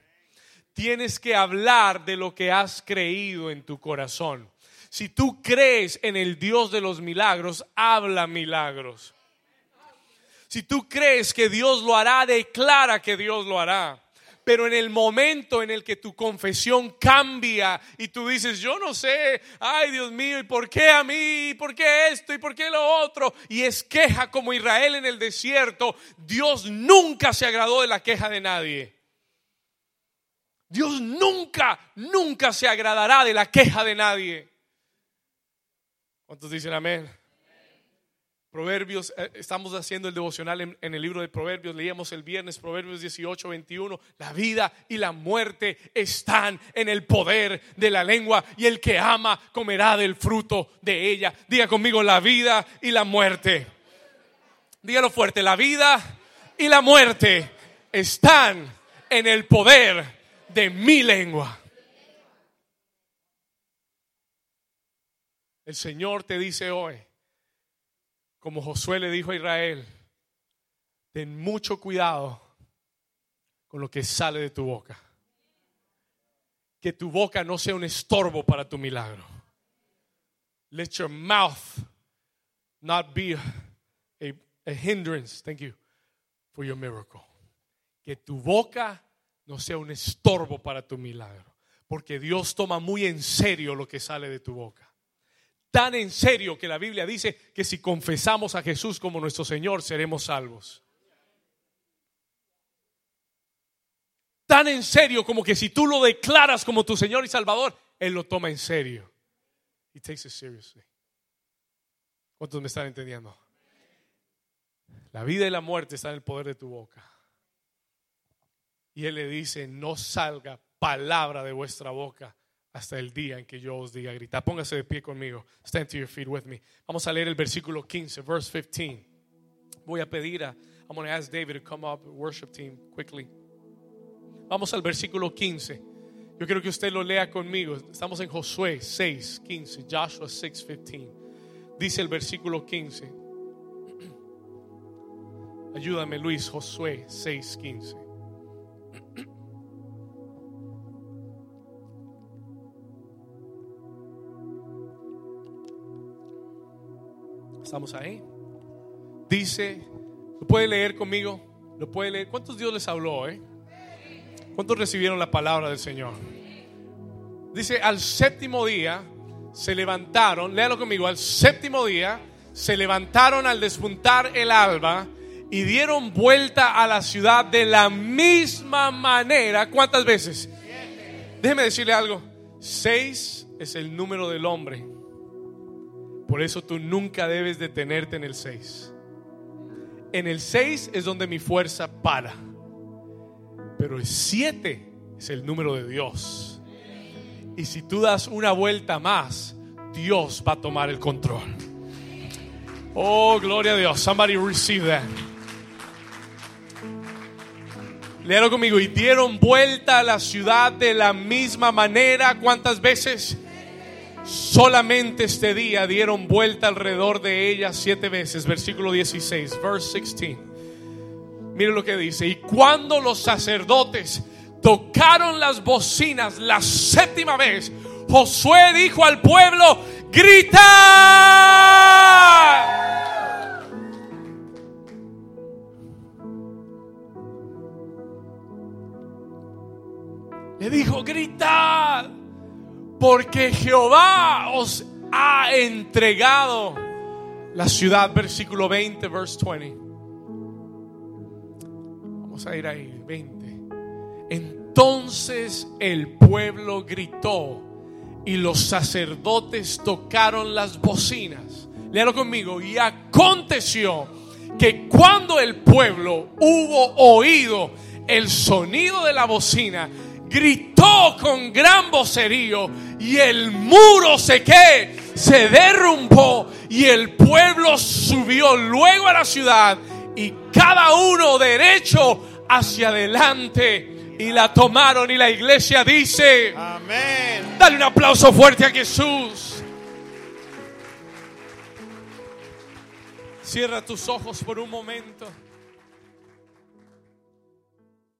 Tienes que hablar de lo que has creído en tu corazón. Si tú crees en el Dios de los milagros, habla milagros. Si tú crees que Dios lo hará, declara que Dios lo hará. Pero en el momento en el que tu confesión cambia y tú dices, yo no sé, ay Dios mío, ¿y por qué a mí? ¿Y por qué esto? ¿Y por qué lo otro? Y es queja como Israel en el desierto. Dios nunca se agradó de la queja de nadie. Dios nunca, nunca se agradará de la queja de nadie. ¿Cuántos dicen amén? Proverbios, eh, estamos haciendo el devocional en, el libro de Proverbios, leíamos el viernes Proverbios 18, 21, la vida y la muerte están en el poder de la lengua y el que ama comerá del fruto de ella. Diga conmigo la vida y la muerte. Dígalo fuerte, la vida y la muerte están en el poder de mi lengua. El Señor te dice hoy, como Josué le dijo a Israel, ten mucho cuidado con lo que sale de tu boca. Que tu boca no sea un estorbo para tu milagro. Let your mouth not be a, a hindrance, thank you, for your miracle. Que tu boca no sea un estorbo para tu milagro. Porque Dios toma muy en serio lo que sale de tu boca tan en serio que la Biblia dice que si confesamos a Jesús como nuestro Señor seremos salvos. Tan en serio como que si tú lo declaras como tu Señor y Salvador, Él lo toma en serio. He takes it seriously. ¿Cuántos me están entendiendo? La vida y la muerte están en el poder de tu boca. Y Él le dice, no salga palabra de vuestra boca hasta el día en que yo os diga gritar. Póngase de pie conmigo. Stand to your feet with me. Vamos a leer el versículo 15, verse 15. Voy a pedir a, I'm going to ask David to come up, worship team, quickly. Vamos al versículo 15. Yo quiero que usted lo lea conmigo. Estamos en Josué 6, 15, Joshua 6, 15. Dice el versículo 15. *clears throat* Ayúdame Luis, Josué 6, 15. Estamos ahí. Dice, ¿lo puede leer conmigo? ¿Lo puede leer? ¿Cuántos Dios les habló? Eh? ¿Cuántos recibieron la palabra del Señor? Dice, al séptimo día se levantaron, léalo conmigo, al séptimo día se levantaron al despuntar el alba y dieron vuelta a la ciudad de la misma manera. ¿Cuántas veces? Déjeme decirle algo. Seis es el número del hombre. Por eso tú nunca debes detenerte en el 6. En el 6 es donde mi fuerza para. Pero el 7 es el número de Dios. Y si tú das una vuelta más, Dios va a tomar el control. Oh, gloria a Dios. Somebody receive that. Léalo conmigo. Y dieron vuelta a la ciudad de la misma manera. ¿Cuántas veces? Solamente este día dieron vuelta alrededor de ella siete veces. Versículo 16, verse 16. Mire lo que dice. Y cuando los sacerdotes tocaron las bocinas la séptima vez, Josué dijo al pueblo, grita. Le dijo, gritad porque Jehová os ha entregado la ciudad, versículo 20, verse 20. Vamos a ir ahí, 20. Entonces el pueblo gritó y los sacerdotes tocaron las bocinas. Léalo conmigo. Y aconteció que cuando el pueblo hubo oído el sonido de la bocina, gritó con gran vocerío y el muro se que se derrumbó y el pueblo subió luego a la ciudad y cada uno derecho hacia adelante y la tomaron y la iglesia dice amén. dale un aplauso fuerte a Jesús. Cierra tus ojos por un momento